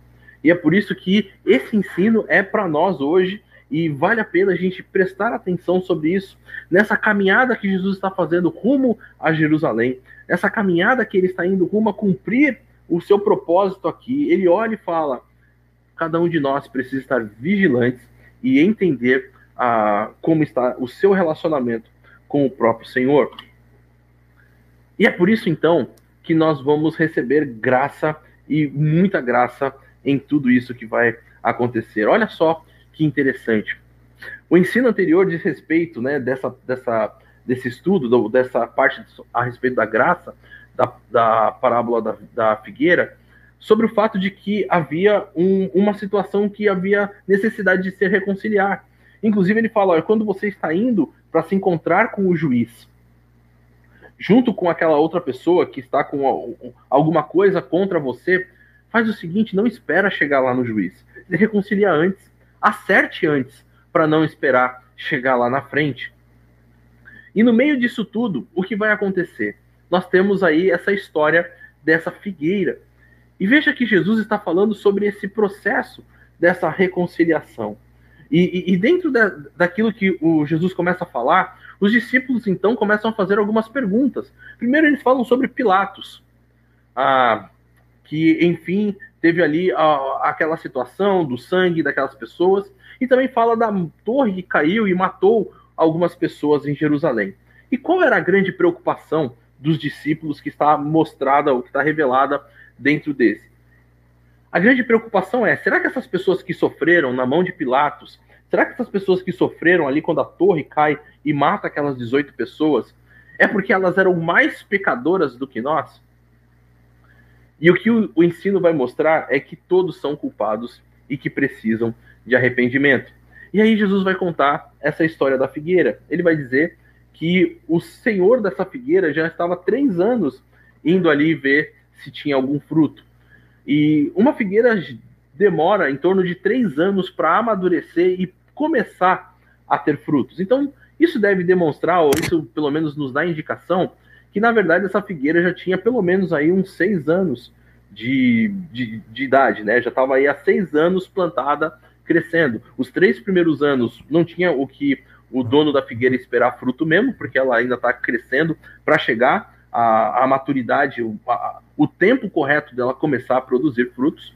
E é por isso que esse ensino é para nós hoje e vale a pena a gente prestar atenção sobre isso, nessa caminhada que Jesus está fazendo rumo a Jerusalém, nessa caminhada que ele está indo rumo a cumprir o seu propósito aqui. Ele olha e fala: cada um de nós precisa estar vigilantes e entender ah, como está o seu relacionamento com o próprio Senhor. E é por isso, então, que nós vamos receber graça e muita graça em tudo isso que vai acontecer. Olha só que interessante. O ensino anterior diz respeito né, dessa, dessa, desse estudo, dessa parte a respeito da graça, da, da parábola da, da figueira, sobre o fato de que havia um, uma situação que havia necessidade de se reconciliar. Inclusive, ele fala: olha, quando você está indo para se encontrar com o juiz, junto com aquela outra pessoa que está com alguma coisa contra você, faz o seguinte: não espera chegar lá no juiz. Se reconcilia antes, acerte antes, para não esperar chegar lá na frente. E no meio disso tudo, o que vai acontecer? Nós temos aí essa história dessa figueira. E veja que Jesus está falando sobre esse processo dessa reconciliação. E, e, e dentro da, daquilo que o Jesus começa a falar, os discípulos então começam a fazer algumas perguntas. Primeiro, eles falam sobre Pilatos, ah, que enfim teve ali ah, aquela situação do sangue daquelas pessoas, e também fala da torre que caiu e matou algumas pessoas em Jerusalém. E qual era a grande preocupação dos discípulos que está mostrada, ou que está revelada dentro desse? A grande preocupação é: será que essas pessoas que sofreram na mão de Pilatos, será que essas pessoas que sofreram ali quando a torre cai e mata aquelas 18 pessoas, é porque elas eram mais pecadoras do que nós? E o que o, o ensino vai mostrar é que todos são culpados e que precisam de arrependimento. E aí Jesus vai contar essa história da figueira. Ele vai dizer que o senhor dessa figueira já estava três anos indo ali ver se tinha algum fruto. E uma figueira demora em torno de três anos para amadurecer e começar a ter frutos. Então, isso deve demonstrar, ou isso pelo menos nos dá indicação, que na verdade essa figueira já tinha pelo menos aí uns seis anos de, de, de idade, né? Já estava aí há seis anos plantada, crescendo. Os três primeiros anos não tinha o que o dono da figueira esperar fruto mesmo, porque ela ainda está crescendo para chegar a, a maturidade, o, a, o tempo correto dela começar a produzir frutos.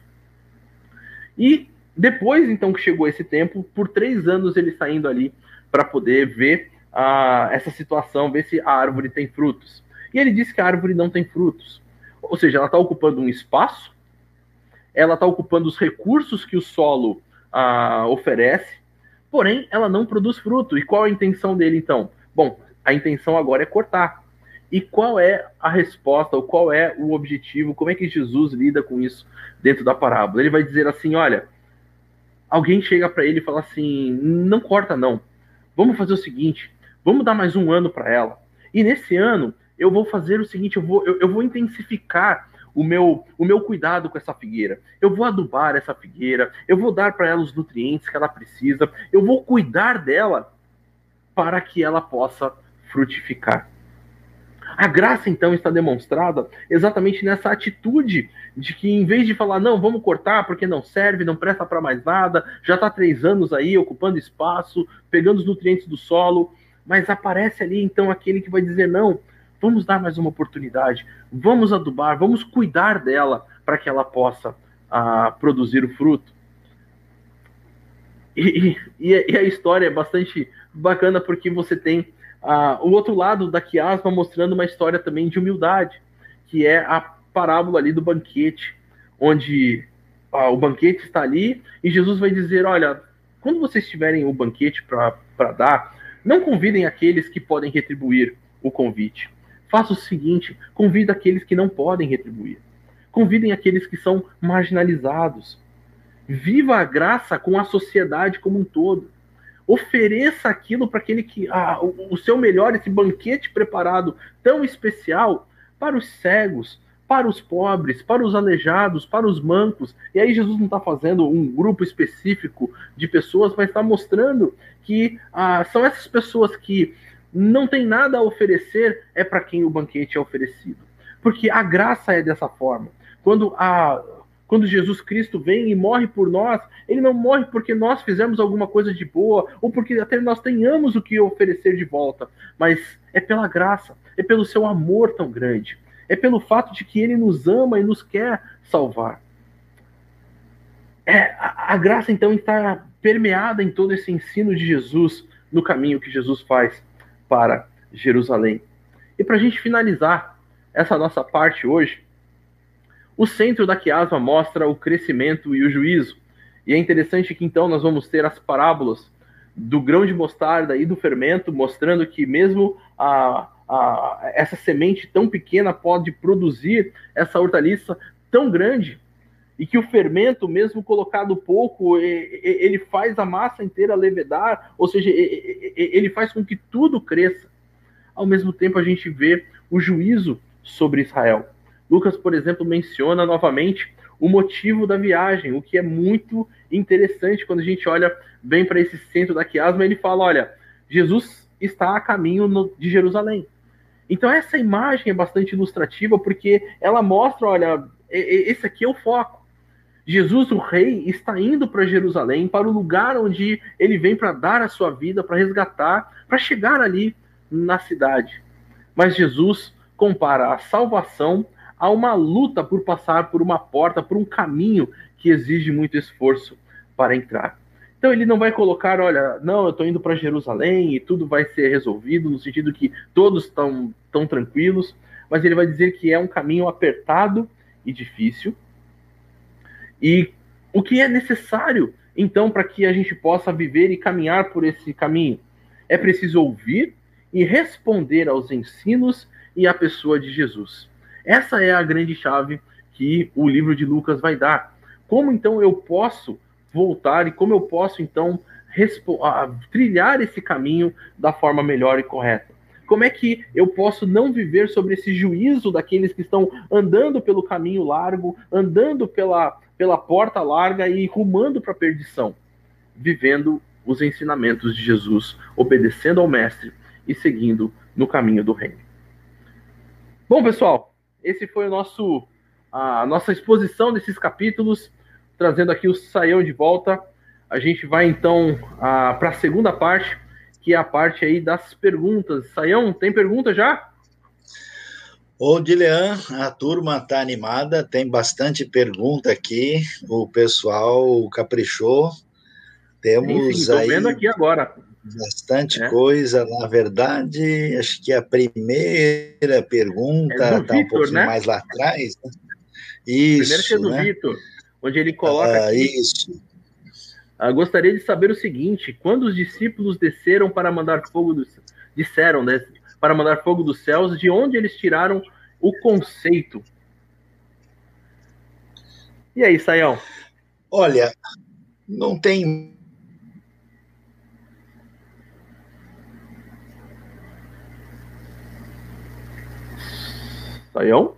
E depois, então, que chegou esse tempo, por três anos ele saindo ali para poder ver a, essa situação, ver se a árvore tem frutos. E ele disse que a árvore não tem frutos. Ou seja, ela está ocupando um espaço, ela está ocupando os recursos que o solo a, oferece, porém ela não produz fruto. E qual a intenção dele então? Bom, a intenção agora é cortar. E qual é a resposta, ou qual é o objetivo, como é que Jesus lida com isso dentro da parábola? Ele vai dizer assim: olha, alguém chega para ele e fala assim: não corta, não. Vamos fazer o seguinte: vamos dar mais um ano para ela. E nesse ano, eu vou fazer o seguinte: eu vou, eu, eu vou intensificar o meu, o meu cuidado com essa figueira. Eu vou adubar essa figueira, eu vou dar para ela os nutrientes que ela precisa, eu vou cuidar dela para que ela possa frutificar. A graça, então, está demonstrada exatamente nessa atitude de que, em vez de falar, não, vamos cortar porque não serve, não presta para mais nada, já está três anos aí ocupando espaço, pegando os nutrientes do solo, mas aparece ali, então, aquele que vai dizer, não, vamos dar mais uma oportunidade, vamos adubar, vamos cuidar dela para que ela possa ah, produzir o fruto. E, e, e, a história é bastante bacana porque você tem ah, o outro lado da quiasma mostrando uma história também de humildade, que é a parábola ali do banquete, onde ah, o banquete está ali e Jesus vai dizer: Olha, quando vocês tiverem o banquete para dar, não convidem aqueles que podem retribuir o convite. Faça o seguinte: convida aqueles que não podem retribuir. Convidem aqueles que são marginalizados. Viva a graça com a sociedade como um todo ofereça aquilo para aquele que ah, o, seu melhor, esse banquete preparado tão especial para os cegos, para os pobres, para os aleijados, para os mancos. E aí Jesus não está fazendo um grupo específico de pessoas, mas está mostrando que ah, são essas pessoas que não tem nada a oferecer, é para quem o banquete é oferecido. Porque a graça é dessa forma. Quando a, quando Jesus Cristo vem e morre por nós, ele não morre porque nós fizemos alguma coisa de boa ou porque até nós tenhamos o que oferecer de volta, mas é pela graça, é pelo seu amor tão grande, é pelo fato de que ele nos ama e nos quer salvar. É, a, a graça então está permeada em todo esse ensino de Jesus no caminho que Jesus faz para Jerusalém. E para a gente finalizar essa nossa parte hoje, o centro da quiasma mostra o crescimento e o juízo. E é interessante que então nós vamos ter as parábolas do grão de mostarda e do fermento, mostrando que mesmo a, a, essa semente tão pequena pode produzir essa hortaliça tão grande. E que o fermento, mesmo colocado pouco, ele faz a massa inteira levedar, ou seja, ele faz com que tudo cresça. Ao mesmo tempo, a gente vê o juízo sobre Israel. Lucas, por exemplo, menciona novamente o motivo da viagem, o que é muito interessante quando a gente olha bem para esse centro da quiasma, ele fala, olha, Jesus está a caminho de Jerusalém. Então essa imagem é bastante ilustrativa porque ela mostra, olha, esse aqui é o foco. Jesus, o rei, está indo para Jerusalém, para o lugar onde ele vem para dar a sua vida, para resgatar, para chegar ali na cidade. Mas Jesus compara a salvação há uma luta por passar por uma porta, por um caminho que exige muito esforço para entrar. Então ele não vai colocar, olha, não, eu estou indo para Jerusalém e tudo vai ser resolvido, no sentido que todos estão tão tranquilos, mas ele vai dizer que é um caminho apertado e difícil. E o que é necessário, então, para que a gente possa viver e caminhar por esse caminho? É preciso ouvir e responder aos ensinos e à pessoa de Jesus. Essa é a grande chave que o livro de Lucas vai dar. Como então eu posso voltar e como eu posso então trilhar esse caminho da forma melhor e correta? Como é que eu posso não viver sobre esse juízo daqueles que estão andando pelo caminho largo, andando pela, pela porta larga e rumando para a perdição? Vivendo os ensinamentos de Jesus, obedecendo ao Mestre e seguindo no caminho do reino. Bom, pessoal, esse foi o nosso a nossa exposição desses capítulos, trazendo aqui o Saião de volta. A gente vai então para a segunda parte, que é a parte aí das perguntas. Saião, tem pergunta já? Ô, Dilean, a turma tá animada, tem bastante pergunta aqui, o pessoal caprichou. Temos sim, sim, aí. vendo aqui agora. Bastante é. coisa, na verdade, acho que a primeira pergunta está é um pouquinho né? mais lá atrás. Né? Isso. Primeiro que é do né? Vitor, onde ele coloca ah, aqui. Isso. Ah, gostaria de saber o seguinte: quando os discípulos desceram para mandar fogo dos disseram, né, para mandar fogo dos céus, de onde eles tiraram o conceito? E aí, Saião? Olha, não tem Saião?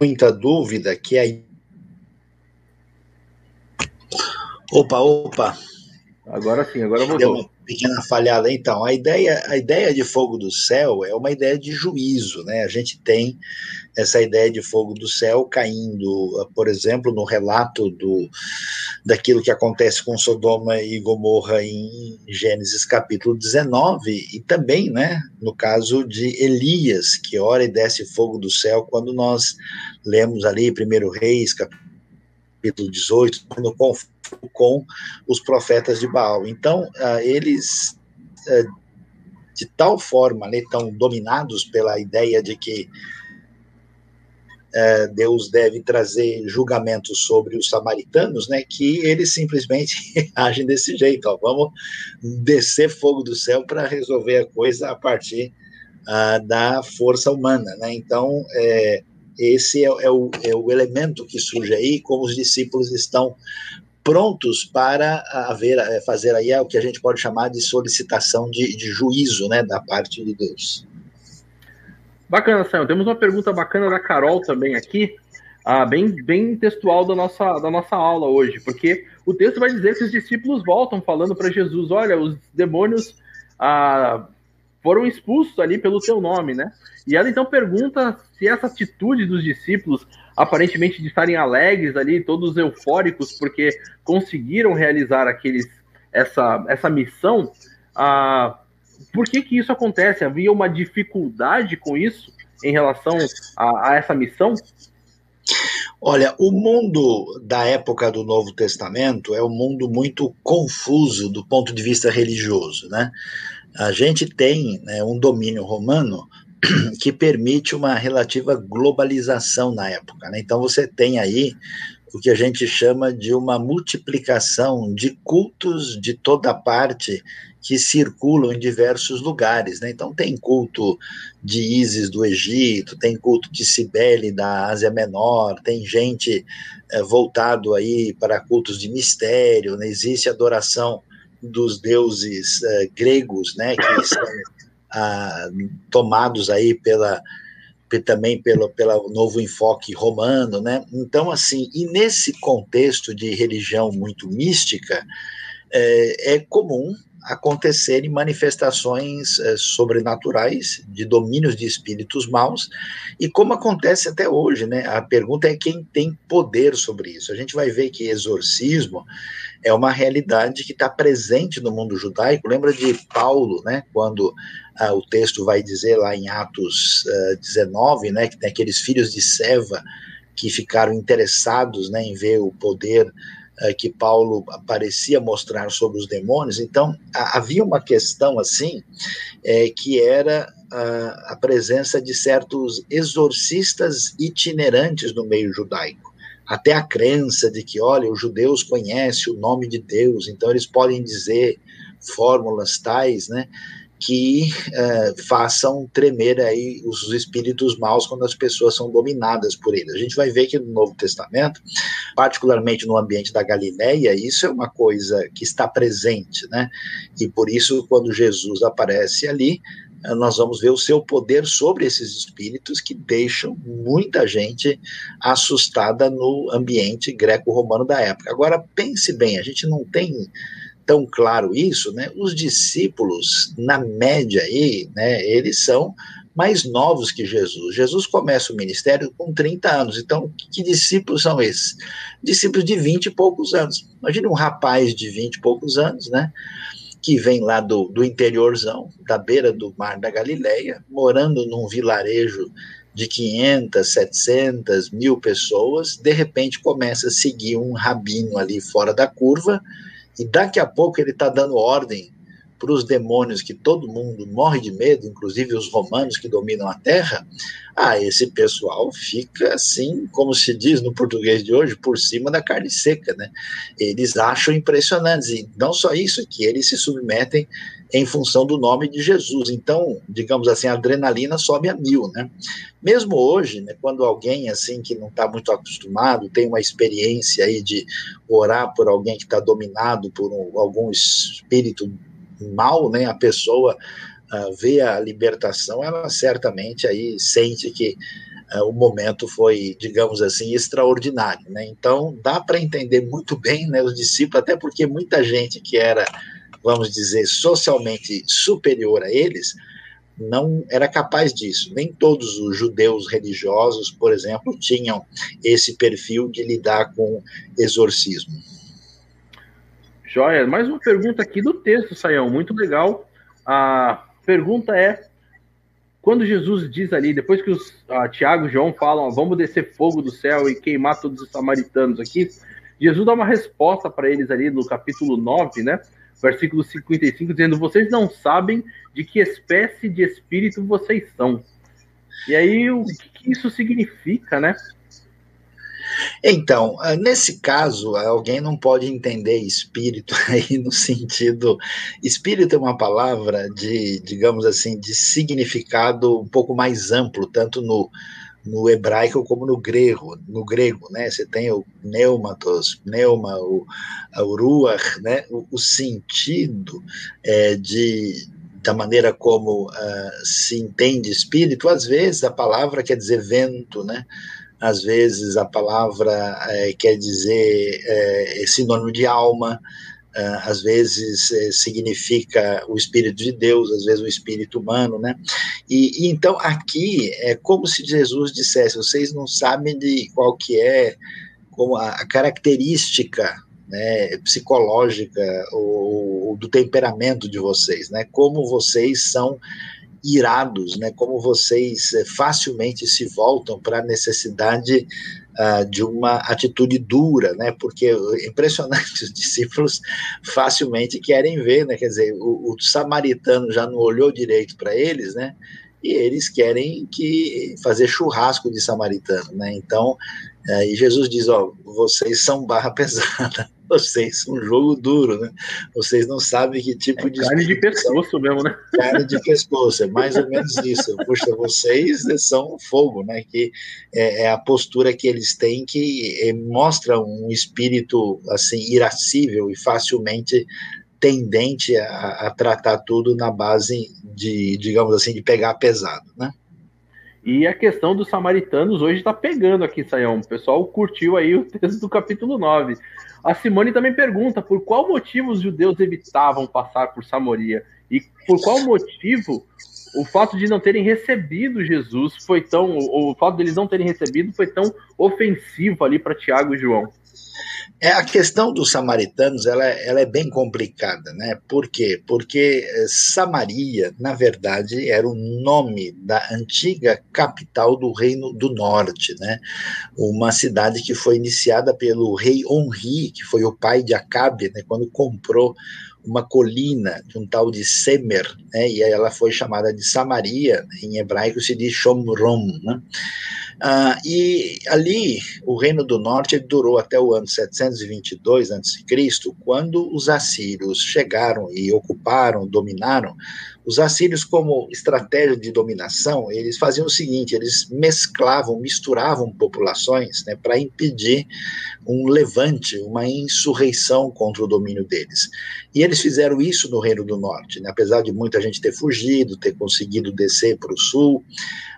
Muita dúvida que aí. Opa, opa. Agora sim, agora vou. Pequena falhada. Então, a ideia, a ideia de fogo do céu é uma ideia de juízo, né? A gente tem essa ideia de fogo do céu caindo, por exemplo, no relato do daquilo que acontece com Sodoma e Gomorra em Gênesis capítulo 19 e também, né, no caso de Elias, que ora e desce fogo do céu quando nós lemos ali primeiro Reis capítulo 18, no conflito com os profetas de Baal. Então, uh, eles uh, de tal forma né, estão dominados pela ideia de que é, Deus deve trazer julgamentos sobre os samaritanos, né, que eles simplesmente agem desse jeito, ó, vamos descer fogo do céu para resolver a coisa a partir uh, da força humana, né, então é, esse é, é, o, é o elemento que surge aí, como os discípulos estão prontos para haver, é, fazer aí o que a gente pode chamar de solicitação de, de juízo, né, da parte de Deus. Bacana, Sam. Temos uma pergunta bacana da Carol também aqui, ah, bem, bem textual da nossa, da nossa aula hoje, porque o texto vai dizer que os discípulos voltam falando para Jesus: olha, os demônios ah, foram expulsos ali pelo teu nome, né? E ela então pergunta se essa atitude dos discípulos, aparentemente de estarem alegres ali, todos eufóricos, porque conseguiram realizar aqueles, essa, essa missão, ah, por que, que isso acontece? Havia uma dificuldade com isso em relação a, a essa missão? Olha, o mundo da época do Novo Testamento é um mundo muito confuso do ponto de vista religioso, né? A gente tem né, um domínio romano que permite uma relativa globalização na época. Né? Então você tem aí o que a gente chama de uma multiplicação de cultos de toda parte que circulam em diversos lugares. Né? Então, tem culto de Ísis do Egito, tem culto de Cibele da Ásia Menor, tem gente é, voltado aí para cultos de mistério, né? existe adoração dos deuses é, gregos, né, que são ah, tomados aí pela também pelo, pelo novo enfoque romano, né? Então, assim, e nesse contexto de religião muito mística, é, é comum acontecerem manifestações é, sobrenaturais de domínios de espíritos maus e como acontece até hoje, né? A pergunta é quem tem poder sobre isso. A gente vai ver que exorcismo é uma realidade que está presente no mundo judaico. Lembra de Paulo, né? Quando ah, o texto vai dizer lá em Atos uh, 19, né? Que tem aqueles filhos de Seva que ficaram interessados, né? Em ver o poder uh, que Paulo parecia mostrar sobre os demônios. Então havia uma questão assim é, que era a presença de certos exorcistas itinerantes no meio judaico até a crença de que, olha, os judeus conhecem o nome de Deus, então eles podem dizer fórmulas tais, né, que uh, façam tremer aí os espíritos maus quando as pessoas são dominadas por eles. A gente vai ver que no Novo Testamento, particularmente no ambiente da Galileia, isso é uma coisa que está presente, né? E por isso, quando Jesus aparece ali, nós vamos ver o seu poder sobre esses espíritos que deixam muita gente assustada no ambiente greco-romano da época. Agora, pense bem, a gente não tem tão claro isso, né? Os discípulos, na média aí, né, eles são mais novos que Jesus. Jesus começa o ministério com 30 anos. Então, que discípulos são esses? Discípulos de 20 e poucos anos. Imagina um rapaz de 20 e poucos anos, né? que vem lá do, do interiorzão, da beira do mar da Galileia, morando num vilarejo de 500, 700, mil pessoas, de repente começa a seguir um rabino ali fora da curva, e daqui a pouco ele está dando ordem para os demônios que todo mundo morre de medo, inclusive os romanos que dominam a terra, ah, esse pessoal fica assim, como se diz no português de hoje, por cima da carne seca, né? Eles acham impressionantes, e não só isso, que eles se submetem em função do nome de Jesus. Então, digamos assim, a adrenalina sobe a mil, né? Mesmo hoje, né, quando alguém assim que não está muito acostumado, tem uma experiência aí de orar por alguém que está dominado por um, algum espírito mal, né, a pessoa uh, vê a libertação, ela certamente aí sente que uh, o momento foi, digamos assim, extraordinário, né? Então dá para entender muito bem, né, os discípulos, até porque muita gente que era, vamos dizer, socialmente superior a eles, não era capaz disso. Nem todos os judeus religiosos, por exemplo, tinham esse perfil de lidar com exorcismo. Joia, mais uma pergunta aqui do texto, Saião, muito legal. A pergunta é: quando Jesus diz ali, depois que os uh, Tiago e João falam, vamos descer fogo do céu e queimar todos os samaritanos aqui, Jesus dá uma resposta para eles ali no capítulo 9, né? Versículo 55, dizendo: Vocês não sabem de que espécie de espírito vocês são. E aí, o que isso significa, né? Então, ah, nesse caso, alguém não pode entender espírito aí no sentido. Espírito é uma palavra de, digamos assim, de significado um pouco mais amplo, tanto no, no hebraico como no grego, no grego, né? Você tem o pneumatos, pneuma, o ruach, né? O, o sentido é, de da maneira como uh, se entende espírito, às vezes a palavra quer dizer vento, né? Às vezes a palavra é, quer dizer é, é sinônimo de alma, é, às vezes é, significa o Espírito de Deus, às vezes o Espírito humano, né? E, e, então aqui é como se Jesus dissesse: vocês não sabem de qual que é como a, a característica né, psicológica ou, ou, do temperamento de vocês, né? Como vocês são irados, né? Como vocês eh, facilmente se voltam para a necessidade uh, de uma atitude dura, né? Porque é impressionante, os discípulos facilmente querem ver, né? Quer dizer, o, o samaritano já não olhou direito para eles, né? E eles querem que fazer churrasco de samaritano, né? Então, uh, e Jesus diz, ó, vocês são barra pesada vocês, um jogo duro, né? Vocês não sabem que tipo é de. Carne de pescoço mesmo, né? Carne de pescoço, é mais ou menos isso. Puxa, vocês são fogo, né? Que é, é a postura que eles têm que é, mostra um espírito assim irascível e facilmente tendente a, a, tratar tudo na base de, digamos assim, de pegar pesado, né? E a questão dos samaritanos hoje está pegando aqui, Saião. O pessoal curtiu aí o texto do capítulo 9. A Simone também pergunta por qual motivo os judeus evitavam passar por Samoria e por qual motivo o fato de não terem recebido Jesus foi tão. O fato deles não terem recebido foi tão ofensivo ali para Tiago e João. É, a questão dos samaritanos ela, ela é bem complicada, né? Por quê? Porque eh, Samaria, na verdade, era o nome da antiga capital do Reino do Norte, né? Uma cidade que foi iniciada pelo rei Onri, que foi o pai de Acabe, né? Quando comprou uma colina de um tal de Semer, né? E ela foi chamada de Samaria, em hebraico se diz Shomrom, né? Ah, e ali, o Reino do Norte durou até o ano 722 a.C., quando os assírios chegaram e ocuparam, dominaram. Os assírios, como estratégia de dominação, eles faziam o seguinte: eles mesclavam, misturavam populações né, para impedir um levante, uma insurreição contra o domínio deles. E eles fizeram isso no Reino do Norte, né, apesar de muita gente ter fugido, ter conseguido descer para o sul.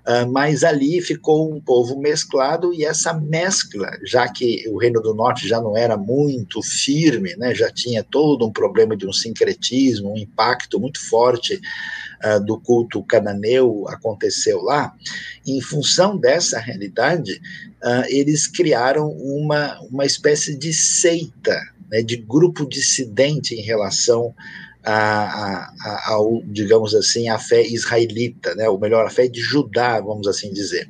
Uh, mas ali ficou um povo mesclado e essa mescla, já que o Reino do Norte já não era muito firme, né, já tinha todo um problema de um sincretismo, um impacto muito forte uh, do culto cananeu aconteceu lá, em função dessa realidade, uh, eles criaram uma, uma espécie de seita, né, de grupo dissidente em relação a, a, ao, digamos assim, a fé israelita, né? ou melhor, a fé de Judá, vamos assim dizer.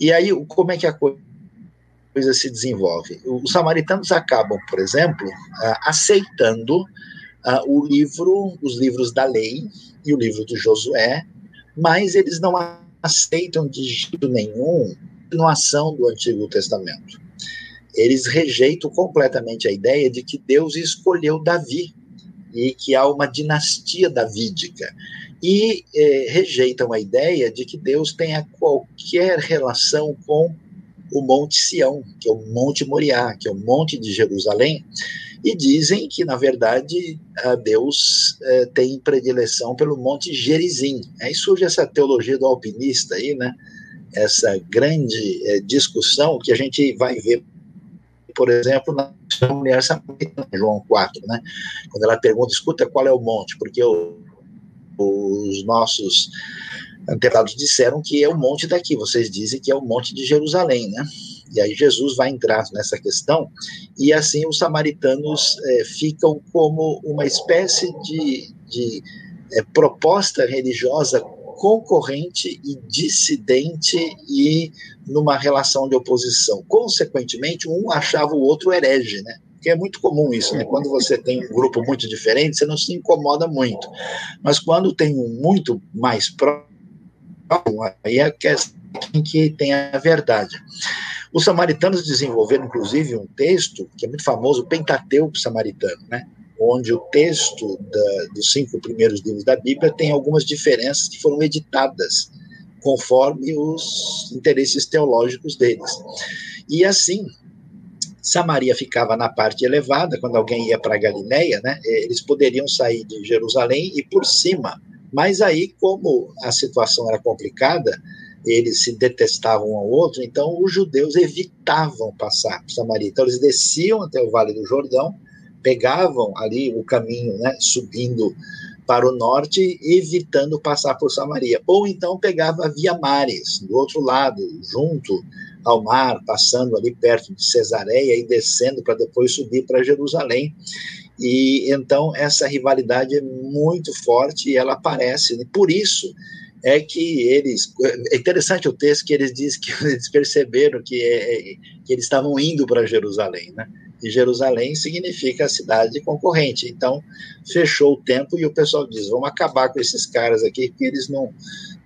E aí, como é que a coisa se desenvolve? Os samaritanos acabam, por exemplo, aceitando o livro, os livros da lei e o livro de Josué, mas eles não aceitam de jeito nenhum a continuação do Antigo Testamento. Eles rejeitam completamente a ideia de que Deus escolheu Davi e que há uma dinastia davídica. E é, rejeitam a ideia de que Deus tenha qualquer relação com o Monte Sião, que é o Monte Moriá, que é o Monte de Jerusalém, e dizem que, na verdade, Deus é, tem predileção pelo Monte Gerizim. Aí surge essa teologia do alpinista aí, né? Essa grande é, discussão que a gente vai ver por exemplo, na mulher samaritana, João 4, né? Quando ela pergunta, escuta, qual é o monte? Porque os nossos antepassados disseram que é o monte daqui, vocês dizem que é o monte de Jerusalém, né? E aí Jesus vai entrar nessa questão, e assim os samaritanos é, ficam como uma espécie de, de é, proposta religiosa concorrente e dissidente e numa relação de oposição. Consequentemente, um achava o outro herege, né? Porque é muito comum isso, né? Quando você tem um grupo muito diferente, você não se incomoda muito. Mas quando tem um muito mais próximo, aí é quem que tem a verdade. Os samaritanos desenvolveram, inclusive, um texto que é muito famoso, o Pentateuco Samaritano, né? onde o texto da, dos cinco primeiros livros da Bíblia tem algumas diferenças que foram editadas conforme os interesses teológicos deles. E assim, Samaria ficava na parte elevada, quando alguém ia para Galiléia, né, eles poderiam sair de Jerusalém e por cima. Mas aí, como a situação era complicada, eles se detestavam um ao outro, então os judeus evitavam passar por Samaria. Então eles desciam até o Vale do Jordão, pegavam ali o caminho, né, subindo para o norte, evitando passar por Samaria. Ou então pegava via mares, do outro lado, junto ao mar, passando ali perto de Cesareia e descendo para depois subir para Jerusalém. E então essa rivalidade é muito forte e ela aparece. Né? Por isso é que eles. É interessante o texto que eles dizem que eles perceberam que, é, que eles estavam indo para Jerusalém, né? E Jerusalém significa a cidade concorrente. Então, fechou o tempo e o pessoal diz: vamos acabar com esses caras aqui, porque eles não,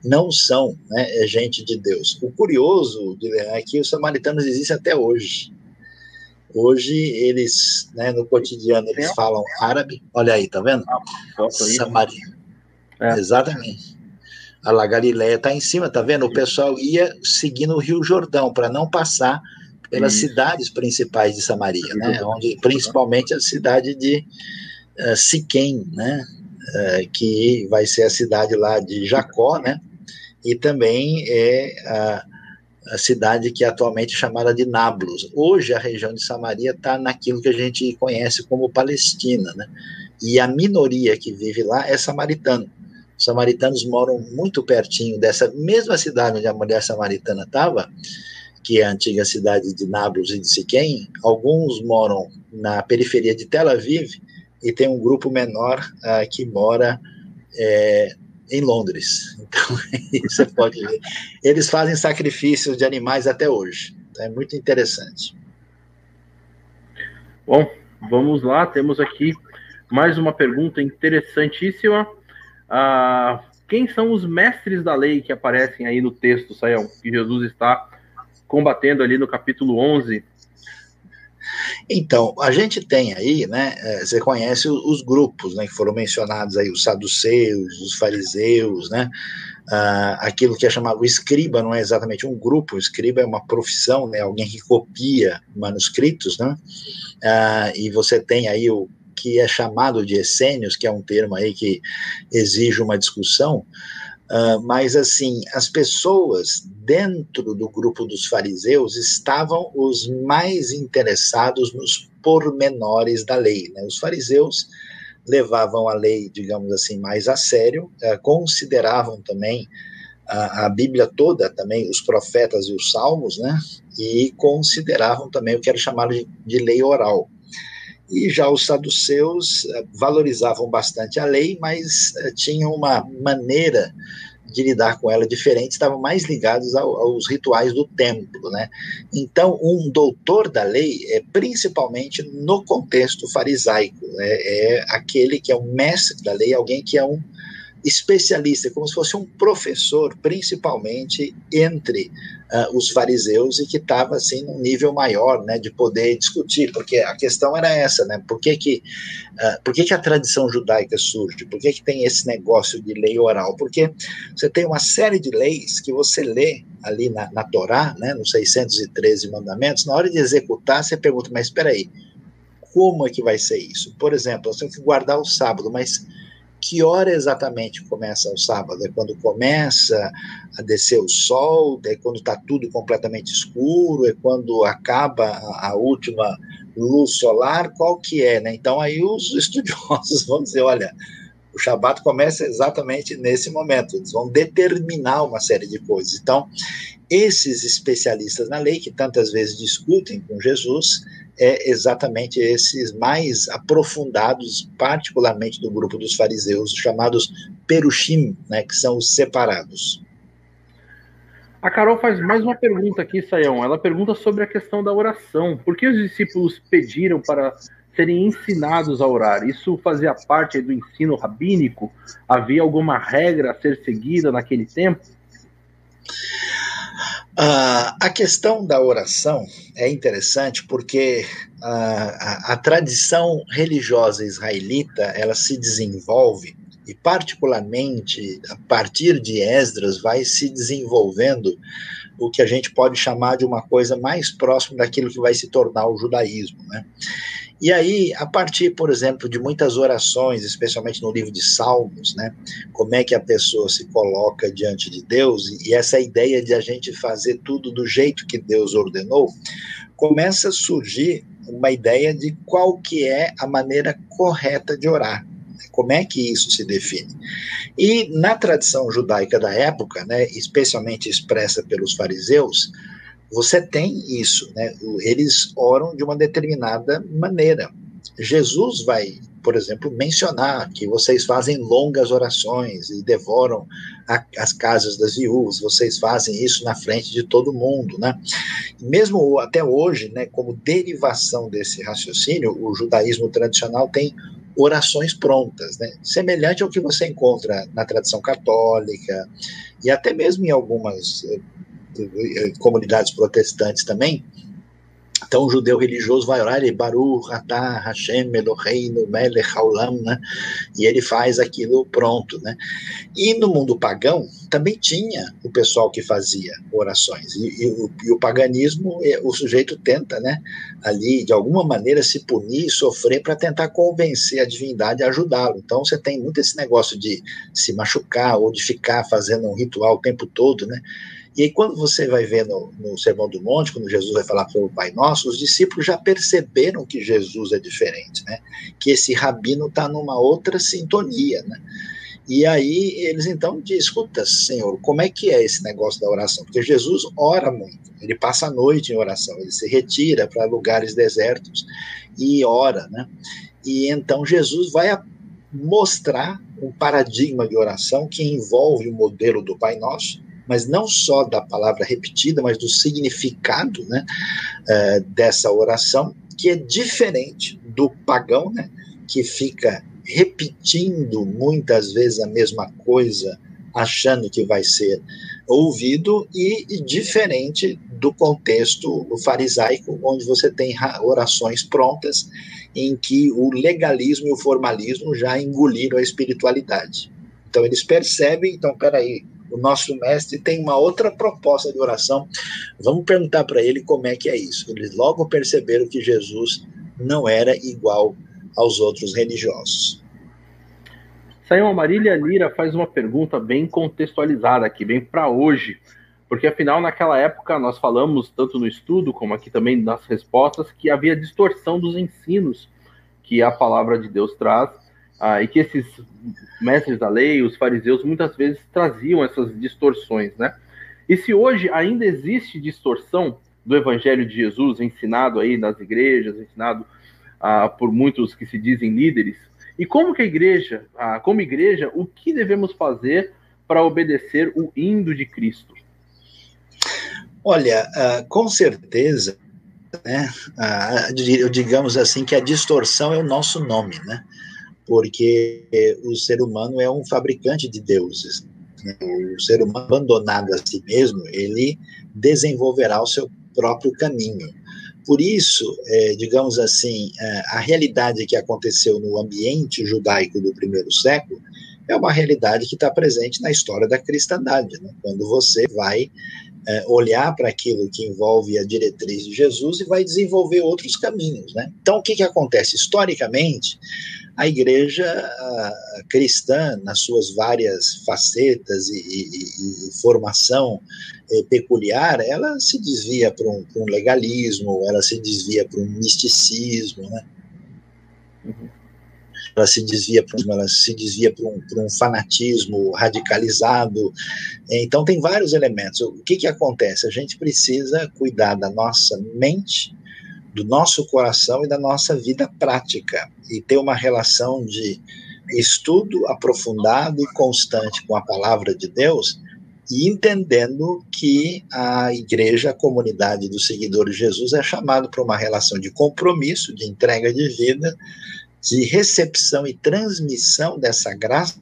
não são né, é gente de Deus. O curioso é que os samaritanos existem até hoje. Hoje, eles, né, no cotidiano, eles falam árabe. Olha aí, tá vendo? Ah, Samaria. É. Exatamente. A Galileia está em cima, tá vendo? O pessoal ia seguindo o Rio Jordão para não passar pelas Isso. cidades principais de Samaria, né? Onde principalmente a cidade de uh, Siquém, né? Uh, que vai ser a cidade lá de Jacó, né? e também é a, a cidade que é atualmente chamada de Nablus. Hoje a região de Samaria está naquilo que a gente conhece como Palestina, né? E a minoria que vive lá é samaritano. Os samaritanos moram muito pertinho dessa mesma cidade onde a mulher samaritana estava, que é a antiga cidade de Nablus e de Siquém. Alguns moram na periferia de Tel Aviv e tem um grupo menor uh, que mora é, em Londres. Então, você pode ver. Eles fazem sacrifícios de animais até hoje. É muito interessante. Bom, vamos lá. Temos aqui mais uma pergunta interessantíssima. Ah, quem são os mestres da lei que aparecem aí no texto, Saião, que Jesus está combatendo ali no capítulo 11 então, a gente tem aí, né, é, você conhece os grupos, né, que foram mencionados aí, os saduceus, os fariseus, né, uh, aquilo que é chamado, escriba não é exatamente um grupo, o escriba é uma profissão, né, alguém que copia manuscritos, né, uh, e você tem aí o que é chamado de essênios, que é um termo aí que exige uma discussão, Uh, mas assim, as pessoas dentro do grupo dos fariseus estavam os mais interessados nos pormenores da lei. Né? Os fariseus levavam a lei, digamos assim, mais a sério, uh, consideravam também a, a, Bíblia toda, também os profetas e os salmos, né? E consideravam também o que era chamado de, de lei oral. E já os saduceus uh, valorizavam bastante a lei, mas uh, tinham uma maneira de lidar com ela diferente, estavam mais ligados ao, aos rituais do templo, né? Então, um doutor da lei é principalmente no contexto farisaico, né? é aquele que é um mestre da lei, alguém que é um especialista, como se fosse um professor, principalmente entre uh, os fariseus e que estava assim num nível maior, né, de poder discutir, porque a questão era essa, né, por que que, uh, por que, que a tradição judaica surge, por que que tem esse negócio de lei oral, porque você tem uma série de leis que você lê ali na, na Torá, né, nos 613 mandamentos, na hora de executar você pergunta, mas espera aí, como é que vai ser isso? Por exemplo, nós temos que guardar o sábado, mas que hora exatamente começa o sábado? É quando começa a descer o sol? É quando está tudo completamente escuro? É quando acaba a, última luz solar? Qual que é? Né? Então aí os estudiosos vão dizer, olha, o Shabat começa exatamente nesse momento. Eles vão determinar uma série de coisas. Então, esses especialistas na lei, que tantas vezes discutem com Jesus, é exatamente esses mais aprofundados, particularmente do grupo dos fariseus, chamados perushim, né, que são os separados. A Carol faz mais uma pergunta aqui, Sayão. Ela pergunta sobre a questão da oração. Por que os discípulos pediram para serem ensinados a orar? Isso fazia parte do ensino rabínico? Havia alguma regra a ser seguida naquele tempo? Uh, a questão da oração é interessante porque uh, a, a, tradição religiosa israelita ela se desenvolve e particularmente a partir de Esdras vai se desenvolvendo o que a gente pode chamar de uma coisa mais próxima daquilo que vai se tornar o judaísmo, né? E aí, a partir, por exemplo, de muitas orações, especialmente no livro de Salmos, né, como é que a pessoa se coloca diante de Deus, e essa ideia de a gente fazer tudo do jeito que Deus ordenou, começa a surgir uma ideia de qual que é a maneira correta de orar. Né, como é que isso se define? E na tradição judaica da época, né, especialmente expressa pelos fariseus, você tem isso, né? Eles oram de uma determinada maneira. Jesus vai, por exemplo, mencionar que vocês fazem longas orações e devoram a, as casas das viúvas, vocês fazem isso na frente de todo mundo, né? Mesmo até hoje, né, como derivação desse raciocínio, o judaísmo tradicional tem orações prontas, né? Semelhante ao que você encontra na tradição católica e até mesmo em algumas eh, comunidades protestantes também, Então o judeu religioso vai orar, ele Baruch Atah Hashem Eloheinu Melech Haolam, né? E ele faz aquilo pronto, né? E no mundo pagão também tinha o pessoal que fazia orações. E, e, o, e o, paganismo, o sujeito tenta, né? Ali, de alguma maneira, se punir, sofrer para tentar convencer a divindade a ajudá-lo. Então você tem muito esse negócio de se machucar ou de ficar fazendo um ritual o tempo todo, né? E aí, quando você vai ver no, no Sermão do Monte, quando Jesus vai falar para o Pai Nosso, os discípulos já perceberam que Jesus é diferente, né? Que esse rabino está numa outra sintonia, né? E aí eles então dizem: escuta, Senhor, como é que é esse negócio da oração? Porque Jesus ora muito, ele passa a noite em oração, ele se retira para lugares desertos e ora, né? E então Jesus vai mostrar um paradigma de oração que envolve o modelo do Pai Nosso mas não só da palavra repetida, mas do significado né, uh, dessa oração, que é diferente do pagão, né, que fica repetindo muitas vezes a mesma coisa, achando que vai ser ouvido, e, e diferente do contexto farisaico, onde você tem orações prontas em que o legalismo e o formalismo já engoliram a espiritualidade. Então eles percebem, então, peraí, o nosso mestre tem uma outra proposta de oração. Vamos perguntar para ele como é que é isso. Eles logo perceberam que Jesus não era igual aos outros religiosos. Saiu Marília Lira faz uma pergunta bem contextualizada aqui, bem para hoje, porque afinal naquela época nós falamos tanto no estudo como aqui também nas respostas que havia distorção dos ensinos que a palavra de Deus traz ah, e que esses mestres da lei, os fariseus, muitas vezes traziam essas distorções, né? E se hoje ainda existe distorção do Evangelho de Jesus ensinado aí nas igrejas, ensinado ah, por muitos que se dizem líderes, e como que a igreja, ah, como igreja, o que devemos fazer para obedecer o indo de Cristo? Olha, uh, com certeza, né, uh, digamos assim que a distorção é o nosso nome, né? Porque o ser humano é um fabricante de deuses. Né? O ser humano abandonado a si mesmo, ele desenvolverá o seu próprio caminho. Por isso, é, digamos assim, é, a realidade que aconteceu no ambiente judaico do primeiro século é uma realidade que está presente na história da cristandade. Né? Quando você vai é, olhar para aquilo que envolve a diretriz de Jesus e vai desenvolver outros caminhos. Né? Então, o que, que acontece? Historicamente, a igreja cristã, nas suas várias facetas e, e, e formação é, peculiar, ela se desvia para um, um, legalismo, ela se desvia para um misticismo, né? Uhum. Ela se desvia para ela se desvia para um, um, fanatismo radicalizado. Então tem vários elementos. O que que acontece? A gente precisa cuidar da nossa mente do nosso coração e da nossa vida prática. E ter uma relação de estudo aprofundado e constante com a palavra de Deus e entendendo que a igreja, a comunidade dos seguidores de Jesus é chamado para uma relação de compromisso, de entrega de vida, de recepção e transmissão dessa graça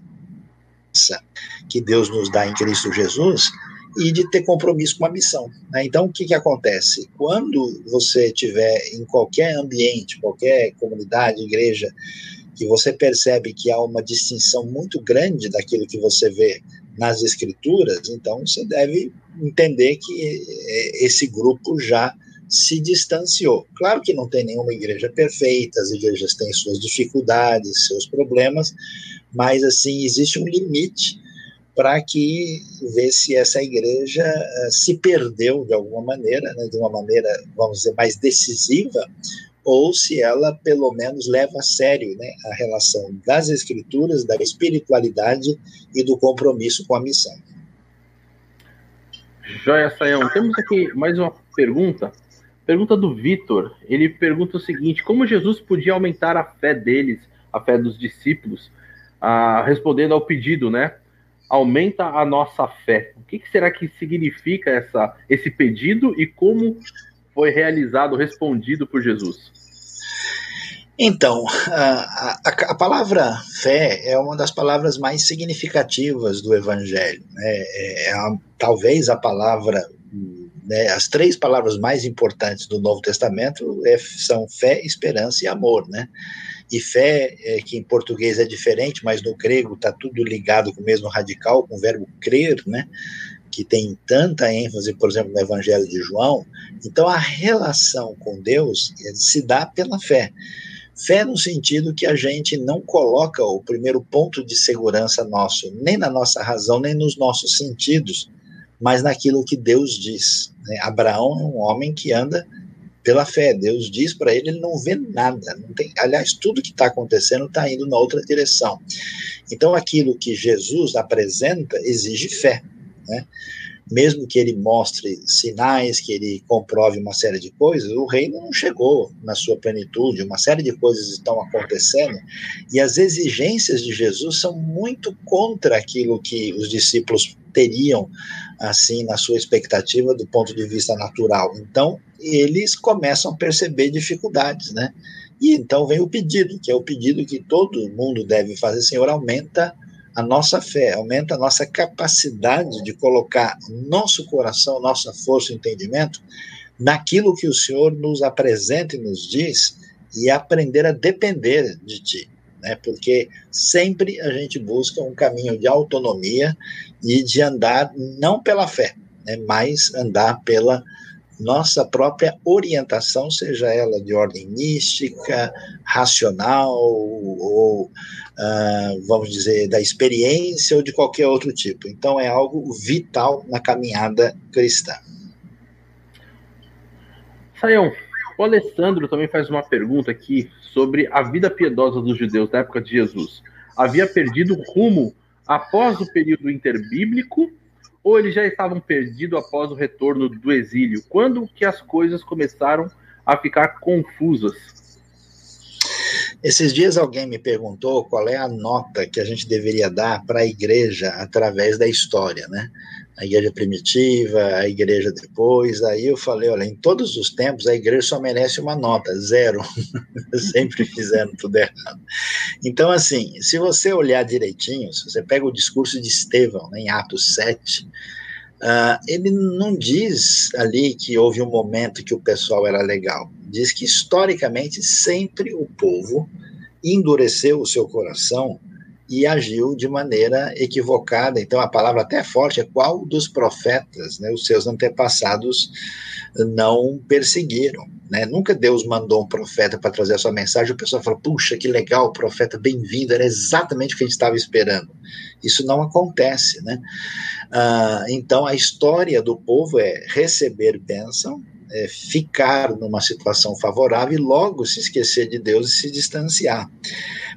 que Deus nos dá em Cristo Jesus e de ter compromisso com a missão. Né? Então, o que, que acontece? Quando você estiver em qualquer ambiente, qualquer comunidade, igreja, que você percebe que há uma distinção muito grande daquilo que você vê nas escrituras, então você deve entender que é, esse grupo já se distanciou. Claro que não tem nenhuma igreja perfeita, as igrejas têm suas dificuldades, seus problemas, mas assim existe um limite para que ver se essa igreja uh, se perdeu de alguma maneira, né, de uma maneira, vamos dizer, mais decisiva, ou se ela pelo menos leva a sério né, a relação das escrituras, da espiritualidade e do compromisso com a missão. Joia Saião, temos aqui mais uma pergunta. Pergunta do Vitor. Ele pergunta o seguinte: como Jesus podia aumentar a fé deles, a fé dos discípulos, ah, respondendo ao pedido, né? Aumenta a nossa fé. O que, que será que significa essa, esse pedido e como foi realizado, respondido por Jesus? Então, a, a, a, palavra fé é uma das palavras mais significativas do Evangelho. Né? É, é a, talvez a palavra né, as três palavras mais importantes do Novo Testamento é, são fé, esperança e amor, né? E fé, é, que em português é diferente, mas no grego está tudo ligado com o mesmo radical, com o verbo crer, né? Que tem tanta ênfase, por exemplo, no Evangelho de João. Então, a relação com Deus é, se dá pela fé. Fé no sentido que a gente não coloca o primeiro ponto de segurança nosso, nem na nossa razão, nem nos nossos sentidos, mas naquilo que Deus diz. Né? Abraão é um homem que anda pela fé. Deus diz para ele, ele não vê nada. Não tem, aliás, tudo que está acontecendo está indo na outra direção. Então, aquilo que Jesus apresenta exige fé. Né? Mesmo que ele mostre sinais, que ele comprove uma série de coisas, o reino não chegou na sua plenitude, uma série de coisas estão acontecendo, e as exigências de Jesus são muito contra aquilo que os discípulos teriam, assim, na sua expectativa do ponto de vista natural. Então, eles começam a perceber dificuldades, né? E então vem o pedido, que é o pedido que todo mundo deve fazer, Senhor, aumenta a nossa fé, aumenta a nossa capacidade de colocar nosso coração, nossa força entendimento naquilo que o Senhor nos apresenta e nos diz e aprender a depender de Ti. Né? Porque sempre a gente busca um caminho de autonomia e de andar não pela fé, né? mas andar pela nossa própria orientação, seja ela de ordem mística, racional ou, uh, vamos dizer, da experiência ou de qualquer outro tipo. Então, é algo vital na caminhada cristã. Saião, o Alessandro também faz uma pergunta aqui sobre a vida piedosa dos judeus na época de Jesus. Havia perdido rumo após o período interbíblico ou eles já estavam perdidos após o retorno do exílio? Quando que as coisas começaram a ficar confusas? Esses dias alguém me perguntou qual é a nota que a gente deveria dar para a igreja através da história, né? A igreja primitiva, a igreja depois. Aí eu falei: olha, em todos os tempos a igreja só merece uma nota, zero. Sempre fizeram tudo errado. Então, assim, se você olhar direitinho, se você pega o discurso de Estevão, né, em Atos 7, Uh, ele não diz ali que houve um momento que o pessoal era legal. Diz que historicamente sempre o povo endureceu o seu coração e agiu de maneira equivocada. Então a palavra até é forte é qual dos profetas, né, os seus antepassados não perseguiram. Né? Nunca Deus mandou um profeta para trazer a sua mensagem, o pessoal falou, puxa, que legal, profeta, bem-vindo, era exatamente o que a gente estava esperando. Isso não acontece, né? Ah, então, a história do povo é receber bênção, é ficar numa situação favorável e logo se esquecer de Deus e se distanciar.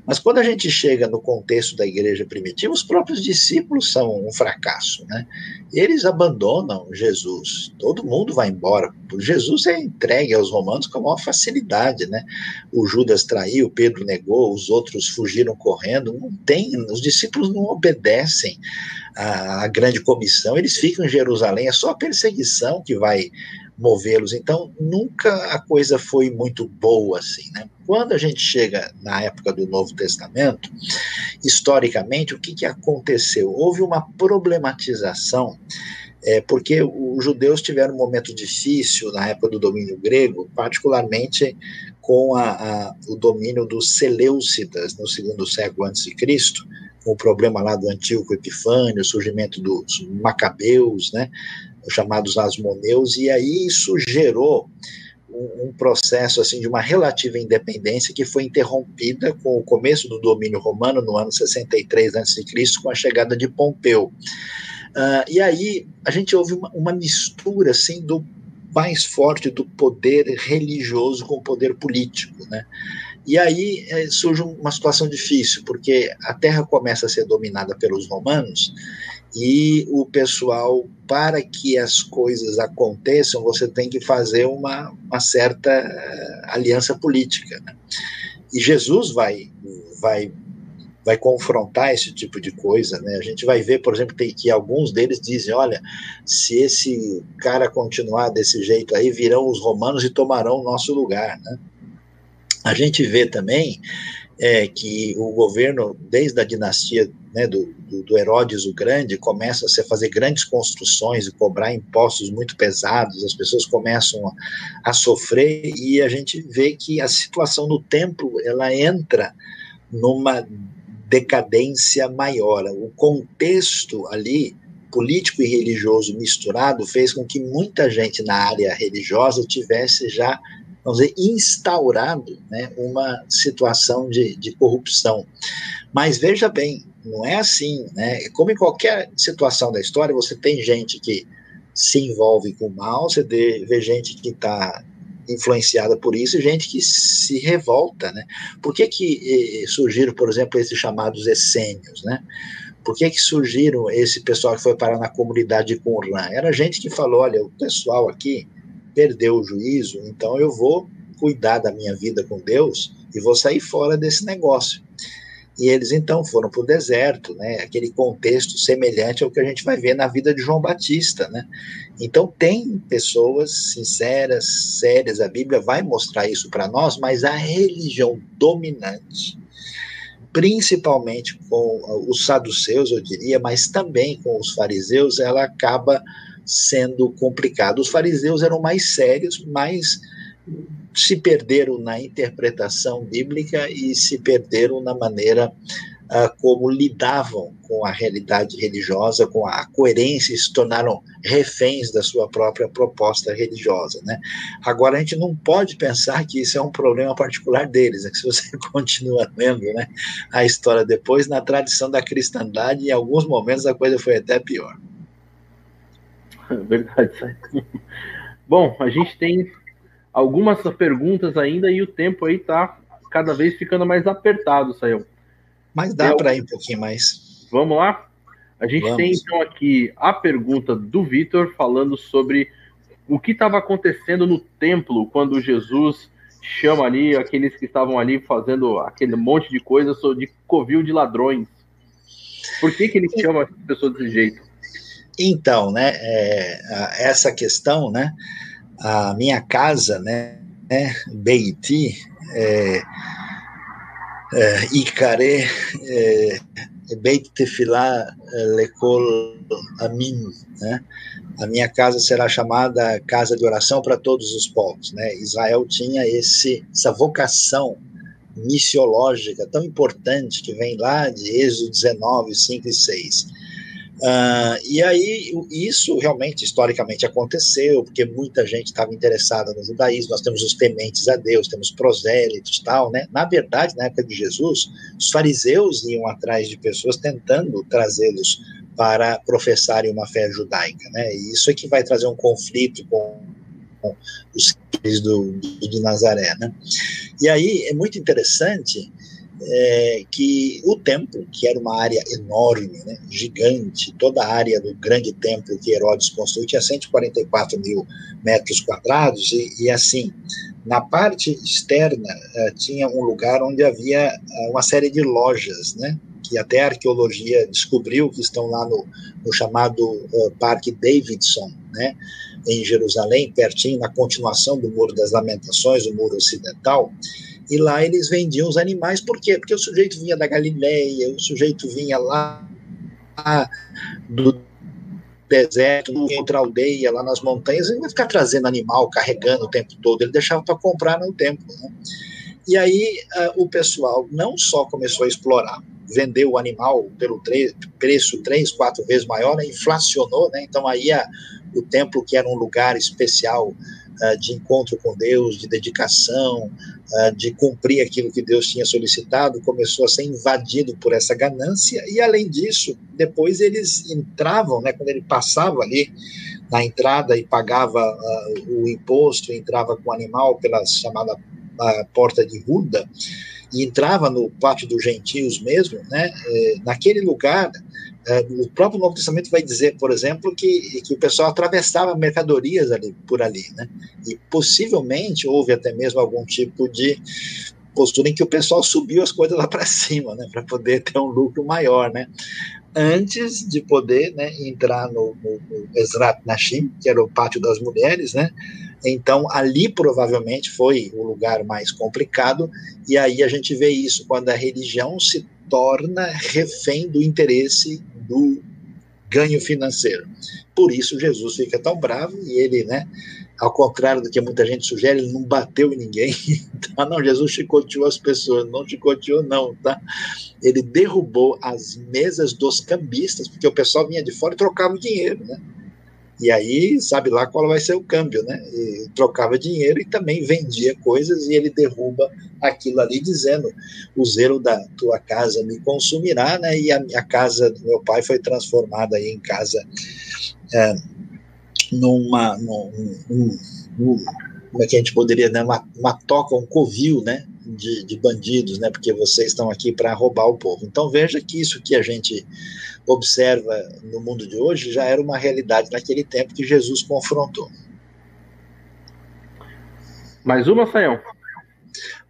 Mas quando a gente chega no contexto da igreja primitiva, os próprios discípulos são um fracasso, né? Eles abandonam Jesus, todo mundo vai embora. Jesus é entregue aos romanos com maior facilidade, né? O Judas traiu, Pedro negou, os outros fugiram correndo. Não tem, os discípulos não obedecem à grande comissão, eles ficam em Jerusalém, é só a perseguição que vai movê-los. Então, nunca a coisa foi muito boa assim, né? Quando a gente chega na época do Novo Testamento, historicamente, o que, que aconteceu? Houve uma problematização, é, porque os judeus tiveram um momento difícil na época do domínio grego, particularmente com a, a, o domínio dos Seleucidas no segundo século antes de Cristo, com o problema lá do Antíoco Epifânio, o surgimento dos Macabeus, né, chamados Asmoneus, e aí isso gerou um, processo assim de uma relativa independência que foi interrompida com o começo do domínio romano no ano 63 a.C., com a chegada de Pompeu. Uh, e aí a gente houve uma, uma mistura assim do mais forte do poder religioso com o poder político, né? E aí é, surge uma situação difícil, porque a terra começa a ser dominada pelos romanos e o pessoal, para que as coisas aconteçam, você tem que fazer uma, uma certa eh, aliança política. Né? E Jesus vai, vai, vai confrontar esse tipo de coisa. Né? A gente vai ver, por exemplo, que alguns deles dizem: olha, se esse cara continuar desse jeito aí, virão os romanos e tomarão o nosso lugar. Né? A gente vê também é que o governo, desde a dinastia né, do, do, Herodes o Grande, começa a fazer grandes construções e cobrar impostos muito pesados, as pessoas começam a, a sofrer e a gente vê que a situação no templo ela entra numa decadência maior. O contexto ali político e religioso misturado fez com que muita gente na área religiosa tivesse já vamos dizer, instaurado né, uma situação de, de corrupção. Mas veja bem, não é assim, né? Como em qualquer situação da história, você tem gente que se envolve com o mal, você vê gente que está influenciada por isso gente que se revolta, né? Por que que eh, surgiram, por exemplo, esses chamados essênios, né? Por que que surgiram esse pessoal que foi parar na comunidade de Qumran? Era gente que falou, olha, o pessoal aqui perdeu o juízo, então eu vou cuidar da minha vida com Deus e vou sair fora desse negócio. E eles então foram para o deserto, né? Aquele contexto semelhante ao que a gente vai ver na vida de João Batista, né? Então tem pessoas sinceras, sérias, a Bíblia vai mostrar isso para nós, mas a religião dominante, principalmente com os saduceus, eu diria, mas também com os fariseus, ela acaba sendo complicado. Os fariseus eram mais sérios, mas se perderam na interpretação bíblica e se perderam na maneira uh, como lidavam com a realidade religiosa, com a coerência, e se tornaram reféns da sua própria proposta religiosa. Né? Agora, a gente não pode pensar que isso é um problema particular deles, né? se você continua lendo né, a história depois, na tradição da cristandade, em alguns momentos a coisa foi até pior. Verdade. Bom, a gente tem algumas perguntas ainda e o tempo aí tá cada vez ficando mais apertado, Saião. Mas dá para ir um pouquinho mais. Vamos lá? A gente Vamos. tem então aqui a pergunta do Vitor falando sobre o que estava acontecendo no templo quando Jesus chama ali aqueles que estavam ali fazendo aquele monte de coisa de covil de ladrões. Por que, que ele chama as pessoas desse jeito? Então, né, é, essa questão, né, a minha casa, né, né Beiti, é, é, Icare, é, Beit Tefilá é, Lekol Amin, né, a minha casa será chamada casa de oração para todos os povos, né, Israel tinha esse, essa vocação missiológica tão importante que vem lá de Êxodo 19, 5 e 6, Uh, e aí, isso realmente, historicamente, aconteceu, porque muita gente estava interessada no judaísmo. Nós temos os tementes a Deus, temos prosélitos tal, né? Na verdade, na época de Jesus, os fariseus iam atrás de pessoas tentando trazê-los para professarem uma fé judaica, né? E isso é que vai trazer um conflito com, os filhos do, de Nazaré, né? E aí é muito interessante é, que o templo, que era uma área enorme, né, gigante, toda a área do grande templo que Herodes construiu tinha 144 mil metros quadrados, e, e assim, na parte externa uh, tinha um lugar onde havia uh, uma série de lojas, né, que até a arqueologia descobriu que estão lá no, no chamado uh, Parque Davidson, né, em Jerusalém, pertinho, na continuação do Muro das Lamentações, o Muro Ocidental, e lá eles vendiam os animais, por quê? Porque o sujeito vinha da Galileia, o sujeito vinha lá do deserto, outra aldeia, lá nas montanhas, ele não ia ficar trazendo animal, carregando o tempo todo, ele deixava para comprar no tempo. Né? E aí uh, o pessoal não só começou a explorar, vendeu o animal pelo preço três, quatro vezes maior, né? inflacionou, né? então aí a, o templo, que era um lugar especial de encontro com Deus, de dedicação, uh, de cumprir aquilo que Deus tinha solicitado, começou a ser invadido por essa ganância, e além disso, depois eles entravam, né, quando ele passava ali na entrada e pagava uh, o imposto, entrava com o animal pela chamada porta de Ruda, e entrava no pátio dos gentios mesmo, né, eh, naquele lugar é, o próprio Novo Testamento vai dizer, por exemplo, que, que o pessoal atravessava mercadorias ali, por ali, né? E possivelmente houve até mesmo algum tipo de postura em que o pessoal subiu as coisas lá para cima, né? Para poder ter um lucro maior, né? antes de poder né, entrar no, no, no Ezrat Nashim, que era o pátio das mulheres, né? Então, ali provavelmente foi o lugar mais complicado, e aí a gente vê isso quando a religião se torna refém do interesse do ganho financeiro. Por isso Jesus fica tão bravo e ele, né, ao contrário do que muita gente sugere, ele não bateu em ninguém. Tá? Não, Jesus chicoteou as pessoas, não chicoteou, não, tá? Ele derrubou as mesas dos cambistas, porque o pessoal vinha de fora e trocava o dinheiro, né? E aí, sabe lá qual vai ser o câmbio, né? E trocava dinheiro e também vendia coisas e ele derruba aquilo ali, dizendo: o zelo da tua casa me consumirá, né? E a, a casa do meu pai foi transformada aí em casa. É, numa, num, num, num, como é que a gente poderia, né, uma, uma toca, um covil, né, de, de bandidos, né, porque vocês estão aqui para roubar o povo. Então veja que isso que a gente observa no mundo de hoje já era uma realidade naquele tempo que Jesus confrontou. Mais uma, Saião?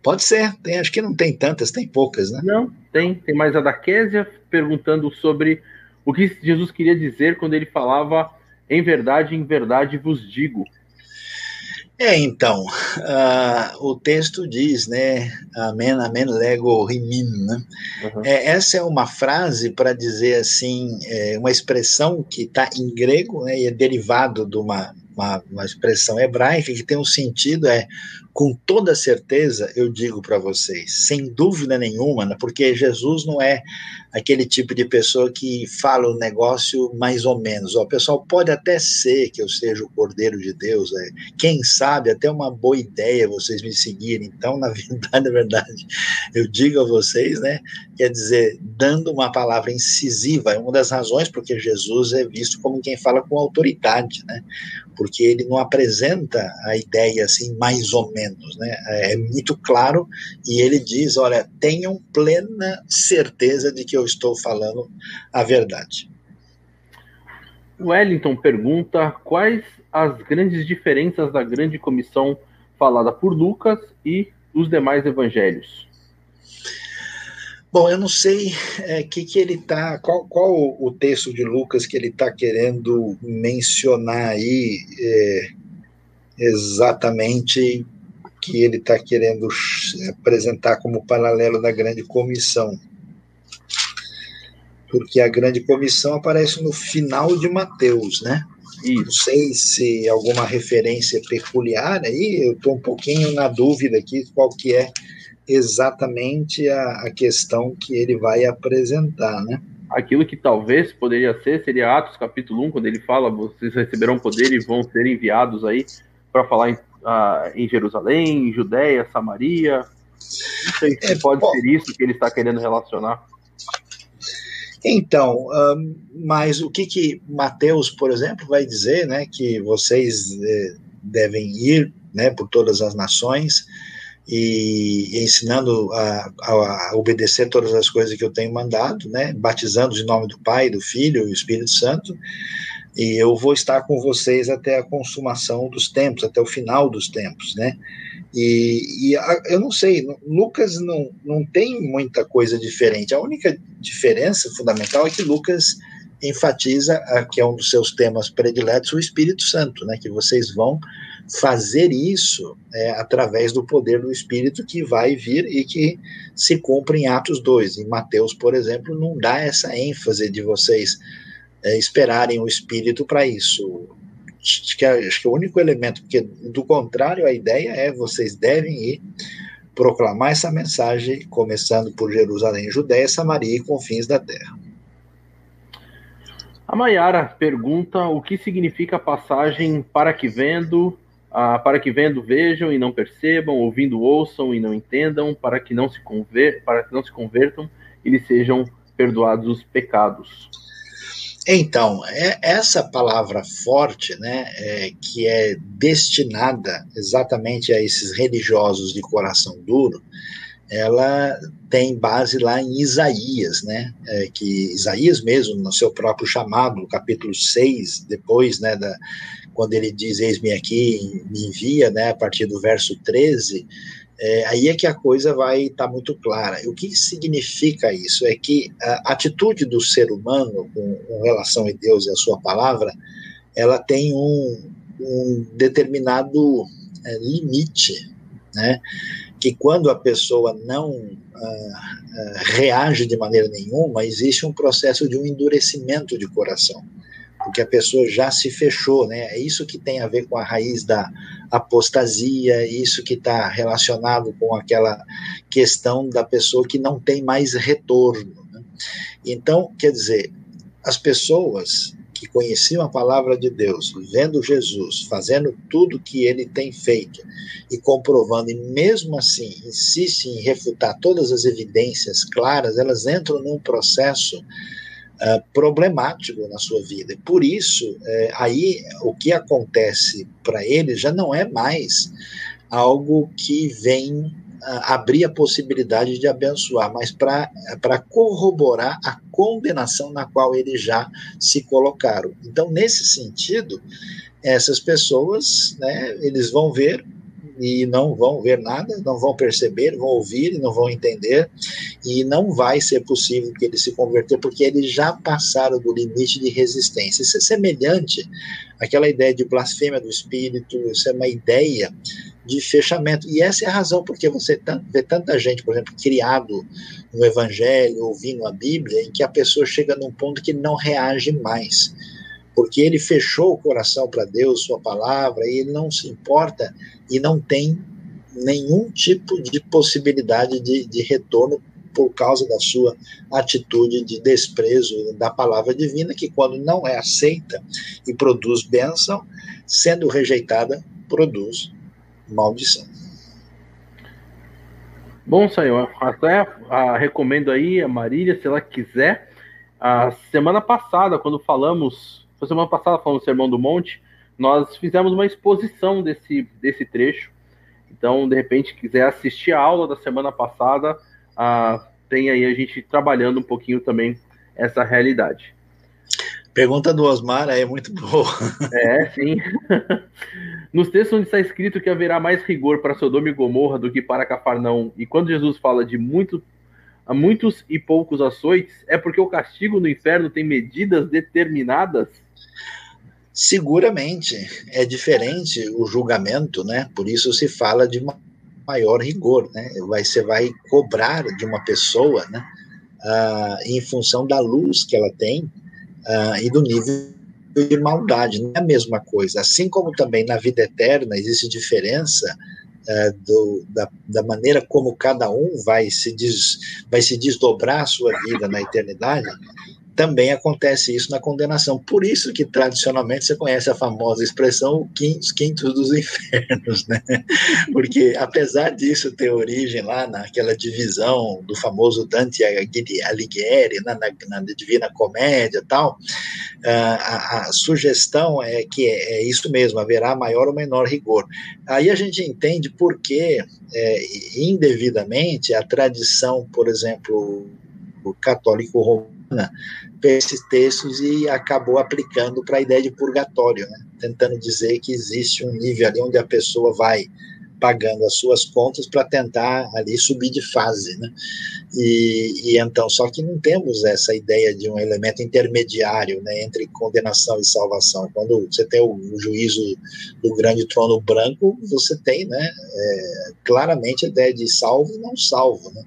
Pode ser, tem, acho que não tem tantas, tem poucas, né? Não, tem, tem mais a da Késia perguntando sobre o que Jesus queria dizer quando ele falava em verdade, em verdade vos digo. É, então, uh, o texto diz, né, amém, amém, lego rimin, né? Uhum. É, essa é uma frase para dizer assim, é uma expressão que está em grego, né, e é derivado de uma, uma, uma expressão hebraica que tem um sentido, é com toda certeza, eu digo para vocês, sem dúvida nenhuma, né, porque Jesus não é aquele tipo de pessoa que fala o negócio mais ou menos. O pessoal pode até ser que eu seja o Cordeiro de Deus, é, quem sabe até uma boa ideia vocês me seguirem. Então, na verdade, na verdade, eu digo a vocês, né, quer dizer, dando uma palavra incisiva, é uma das razões porque Jesus é visto como quem fala com autoridade, né? Porque ele não apresenta a ideia assim mais ou menos, né? É muito claro e ele diz, olha, tenham plena certeza de que eu estou falando a verdade. Wellington pergunta quais as grandes diferenças da grande comissão falada por Lucas e os demais evangelhos. Bom, eu não sei é, que que ele tá, qual, qual o texto de Lucas que ele está querendo mencionar aí é, exatamente que ele está querendo apresentar como paralelo da grande comissão. Porque a grande comissão aparece no final de Mateus, né? Não sei se alguma referência peculiar aí, eu estou um pouquinho na dúvida aqui qual que é exatamente a, a questão que ele vai apresentar, né? Aquilo que talvez poderia ser seria Atos capítulo 1, quando ele fala: vocês receberão poder e vão ser enviados aí para falar em, uh, em Jerusalém, em Judéia, Samaria. Não sei se é, pode bom, ser isso que ele está querendo relacionar. Então, um, mas o que que Mateus, por exemplo, vai dizer, né, que vocês eh, devem ir, né, por todas as nações, e, ensinando a, a, a, obedecer todas as coisas que eu tenho mandado, né, batizando em nome do Pai, do Filho e do Espírito Santo, e eu vou estar com vocês até a consumação dos tempos, até o final dos tempos, né, e, e a, eu não sei, Lucas não, não tem muita coisa diferente, a única diferença fundamental é que Lucas enfatiza, que é um dos seus temas prediletos, o Espírito Santo, né, que vocês vão fazer isso é, através do poder do Espírito que vai vir e que se cumpre em Atos 2. Em Mateus, por exemplo, não dá essa ênfase de vocês é, esperarem o Espírito para isso. Acho que, é, acho que é o único elemento, porque do contrário, a ideia é vocês devem ir proclamar essa mensagem, começando por Jerusalém, Judéia, Samaria e confins da terra. A Maiara pergunta o que significa a passagem para que vendo ah, para que vendo vejam e não percebam, ouvindo ouçam e não entendam, para que não se conver, para que não se convertam e lhes sejam perdoados os pecados. Então, é essa palavra forte, né, é, que é destinada exatamente a esses religiosos de coração duro, ela tem base lá em Isaías, né, é, que Isaías mesmo, no seu próprio chamado, no capítulo 6, depois, né, da, quando ele diz, eis-me aqui, me envia, né, a partir do verso 13, é, aí é que a coisa vai estar tá muito clara. O que significa isso? É que a atitude do ser humano com, com relação a Deus e a sua palavra, ela tem um, um determinado é, limite, né? Que quando a pessoa não uh, uh, reage de maneira nenhuma, existe um processo de um endurecimento de coração porque a pessoa já se fechou, né? É isso que tem a ver com a raiz da apostasia, isso que está relacionado com aquela questão da pessoa que não tem mais retorno. Né? Então, quer dizer, as pessoas que conheciam a palavra de Deus, vendo Jesus, fazendo tudo que ele tem feito e comprovando, e mesmo assim insistem em refutar todas as evidências claras, elas entram num processo uh, problemático na sua vida. Por isso, é, aí o que acontece para ele já não é mais algo que vem uh, abrir a possibilidade de abençoar, mas para corroborar a condenação na qual eles já se colocaram. Então, nesse sentido, essas pessoas, né, eles vão ver e não vão ver nada, não vão perceber, vão ouvir e não vão entender, e não vai ser possível que eles se converter, porque eles já passaram do limite de resistência. Isso é semelhante àquela ideia de blasfêmia do espírito, isso é uma ideia de fechamento. E essa é a razão porque você vê tanta gente, por exemplo, criado no evangelho, ouvindo a Bíblia, em que a pessoa chega num ponto que não reage mais porque ele fechou o coração para Deus, sua palavra, e ele não se importa e não tem nenhum tipo de possibilidade de, de retorno por causa da sua atitude de desprezo da palavra divina, que quando não é aceita e produz bênção, sendo rejeitada, produz maldição. Bom, Senhor, até recomendo aí a Marília, se ela quiser. A semana passada, quando falamos foi semana passada, falando do Sermão do Monte, nós fizemos uma exposição desse, desse trecho. Então, de repente, quiser assistir a aula da semana passada, ah, tem aí a gente trabalhando um pouquinho também essa realidade. Pergunta do Osmar é muito boa. É, sim. Nos textos onde está escrito que haverá mais rigor para Sodoma e Gomorra do que para Cafarnaum, e quando Jesus fala de muito, muitos e poucos açoites, é porque o castigo no inferno tem medidas determinadas? Seguramente é diferente o julgamento, né? Por isso se fala de maior rigor, né? Vai, você vai cobrar de uma pessoa, né? Ah, em função da luz que ela tem ah, e do nível de maldade. Não é a mesma coisa. Assim como também na vida eterna existe diferença ah, do, da, da, maneira como cada um vai se, des, vai se desdobrar a sua vida na eternidade, também acontece isso na condenação. Por isso que, tradicionalmente, você conhece a famosa expressão os quintos dos infernos, né? Porque, apesar disso ter origem lá naquela divisão do famoso Dante Alighieri, na, na, na Divina Comédia tal, ah, a, a, sugestão é que é, é, isso mesmo, haverá maior ou menor rigor. Aí a gente entende por que, é, indevidamente, a tradição, por exemplo, católico romana esses textos e acabou aplicando para a ideia de purgatório, né? tentando dizer que existe um nível ali onde a pessoa vai pagando as suas contas para tentar ali subir de fase, né? E, e, então, só que não temos essa ideia de um elemento intermediário, né, entre condenação e salvação. Quando você tem o, o juízo do grande trono branco, você tem, né, é, claramente a ideia de salvo e não salvo, né?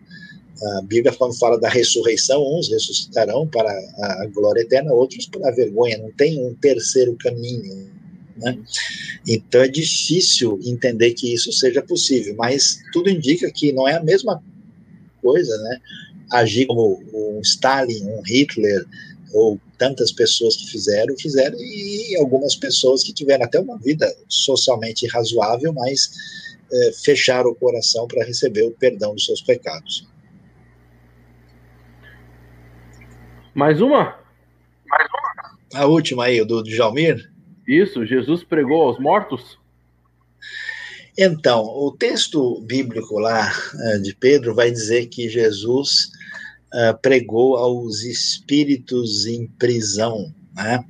A Bíblia, quando fala da ressurreição, uns ressuscitarão para a glória eterna, outros para a vergonha. Não tem um terceiro caminho. Né? Então é difícil entender que isso seja possível, mas tudo indica que não é a mesma coisa, né? Agir como um Stalin, um Hitler, ou tantas pessoas que fizeram, fizeram, e algumas pessoas que tiveram até uma vida socialmente razoável, mas é, fecharam o coração para receber o perdão dos seus pecados. Mais uma? Mais uma? A última aí, do, do Jalmir? Isso, Jesus pregou aos mortos? Então, o texto bíblico lá eh, de Pedro vai dizer que Jesus uh, pregou aos espíritos em prisão. né?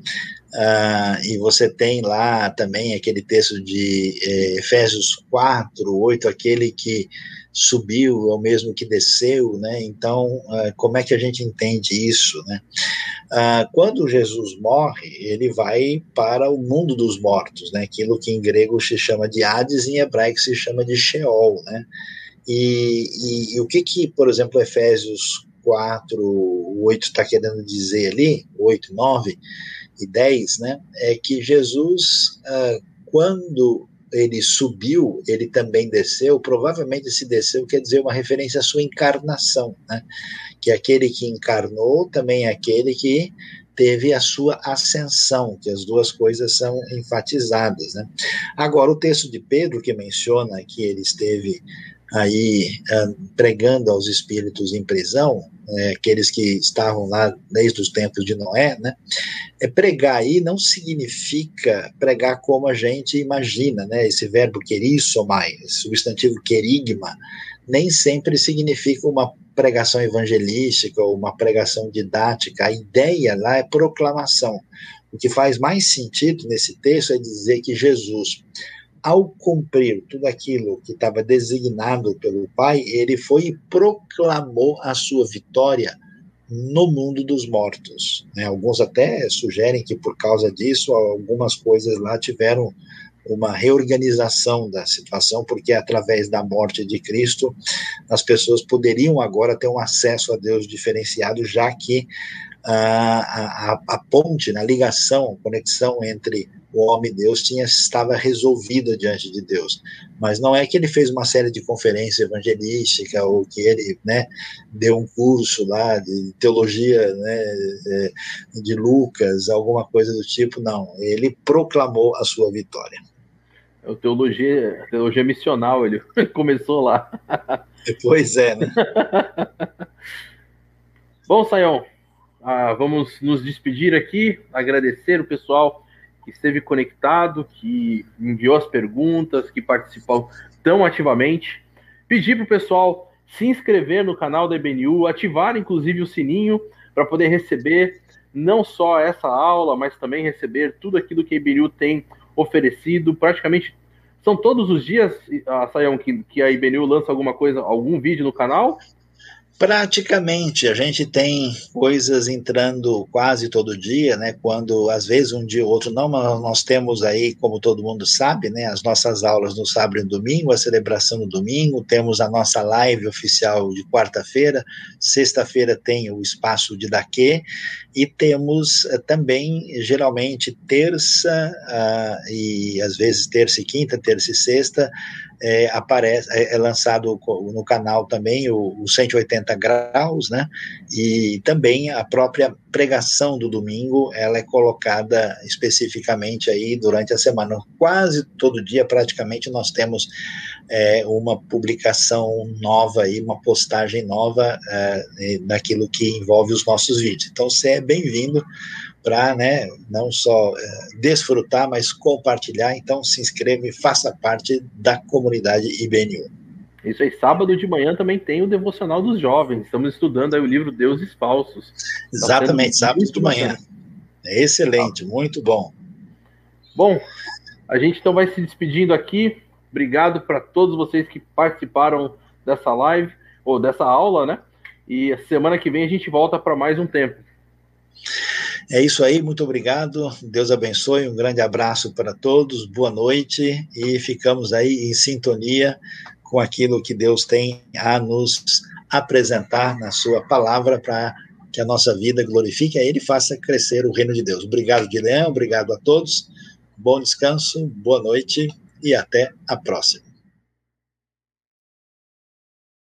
Uh, e você tem lá também aquele texto de eh, Efésios 4, 8, aquele que subiu é o mesmo que desceu, né? Então, uh, como é que a gente entende isso, né? Uh, quando Jesus morre, ele vai para o mundo dos mortos, né? Aquilo que em grego se chama de Hades em hebraico se chama de Sheol, né? E, e, e o que que, por exemplo, Efésios 4, 8 está querendo dizer ali, 8, 9 e 10, né, é que Jesus, ah, quando ele subiu, ele também desceu, provavelmente se desceu quer dizer uma referência à sua encarnação, né, que aquele que encarnou também é aquele que teve a sua ascensão, que as duas coisas são enfatizadas. Né? Agora, o texto de Pedro, que menciona que ele esteve aí uh, pregando aos espíritos em prisão, é, aqueles que estavam lá desde os tempos de Noé, né? É pregar aí não significa pregar como a gente imagina, né? Esse verbo querissomai, esse substantivo querigma, nem sempre significa uma pregação evangelística ou uma pregação didática. A ideia lá é proclamação. O que faz mais sentido nesse texto é dizer que Jesus ao cumprir tudo aquilo que estava designado pelo Pai, ele foi e proclamou a sua vitória no mundo dos mortos. Né? Alguns até sugerem que por causa disso algumas coisas lá tiveram uma reorganização da situação, porque através da morte de Cristo as pessoas poderiam agora ter um acesso a Deus diferenciado, já que a, a, a ponte, na ligação, a conexão entre o homem Deus tinha estava resolvida diante de Deus. Mas não é que ele fez uma série de conferências evangelísticas ou que ele, né, deu um curso lá de teologia, né, é, de Lucas, alguma coisa do tipo, não. Ele proclamou a sua vitória. É o teologia, teologia missional, ele começou lá. Pois é, né? Bom, Sayão, ah, vamos nos despedir aqui, agradecer o pessoal que esteve conectado, que enviou as perguntas, que participou tão ativamente. Pedir para o pessoal se inscrever no canal da EBNU, ativar inclusive o sininho para poder receber não só essa aula, mas também receber tudo aquilo que a EBNU tem oferecido. Praticamente são todos os dias, uh, Sayão, que, que a IBNU lança alguma coisa, algum vídeo no canal? Praticamente, a gente tem coisas entrando quase todo dia, né? Quando às vezes um dia ou outro não, mas nós temos aí, como todo mundo sabe, né? As nossas aulas no sábado e no domingo, a celebração no domingo, temos a nossa live oficial de quarta-feira, sexta-feira tem o espaço de Daquê, e temos uh, também, geralmente, terça uh, e às vezes terça e quinta, terça e sexta, é, aparece, é, é, lançado no canal também o, o 180 graus, né? E também a própria pregação do domingo, ela é colocada especificamente aí durante a semana. Quase todo dia, praticamente, nós temos é, uma publicação nova aí, uma postagem nova é, daquilo que envolve os nossos vídeos. Então, você é bem-vindo para né, não só é, desfrutar, mas compartilhar. Então, se inscreva e faça parte da comunidade IBNU. Isso aí, sábado de manhã também tem o Devocional dos Jovens. Estamos estudando aí o livro Deuses Falsos. Tá Exatamente, sábado de manhã. É excelente, muito bom. Bom, a gente então vai se despedindo aqui. Obrigado para todos vocês que participaram dessa live, ou dessa aula, né? E semana que vem a gente volta para mais um tempo. É isso aí, muito obrigado. Deus abençoe, um grande abraço para todos, boa noite e ficamos aí em sintonia com aquilo que Deus tem a nos apresentar na Sua palavra para que a nossa vida glorifique a Ele e faça crescer o reino de Deus. Obrigado, Guilherme, obrigado a todos, bom descanso, boa noite e até a próxima.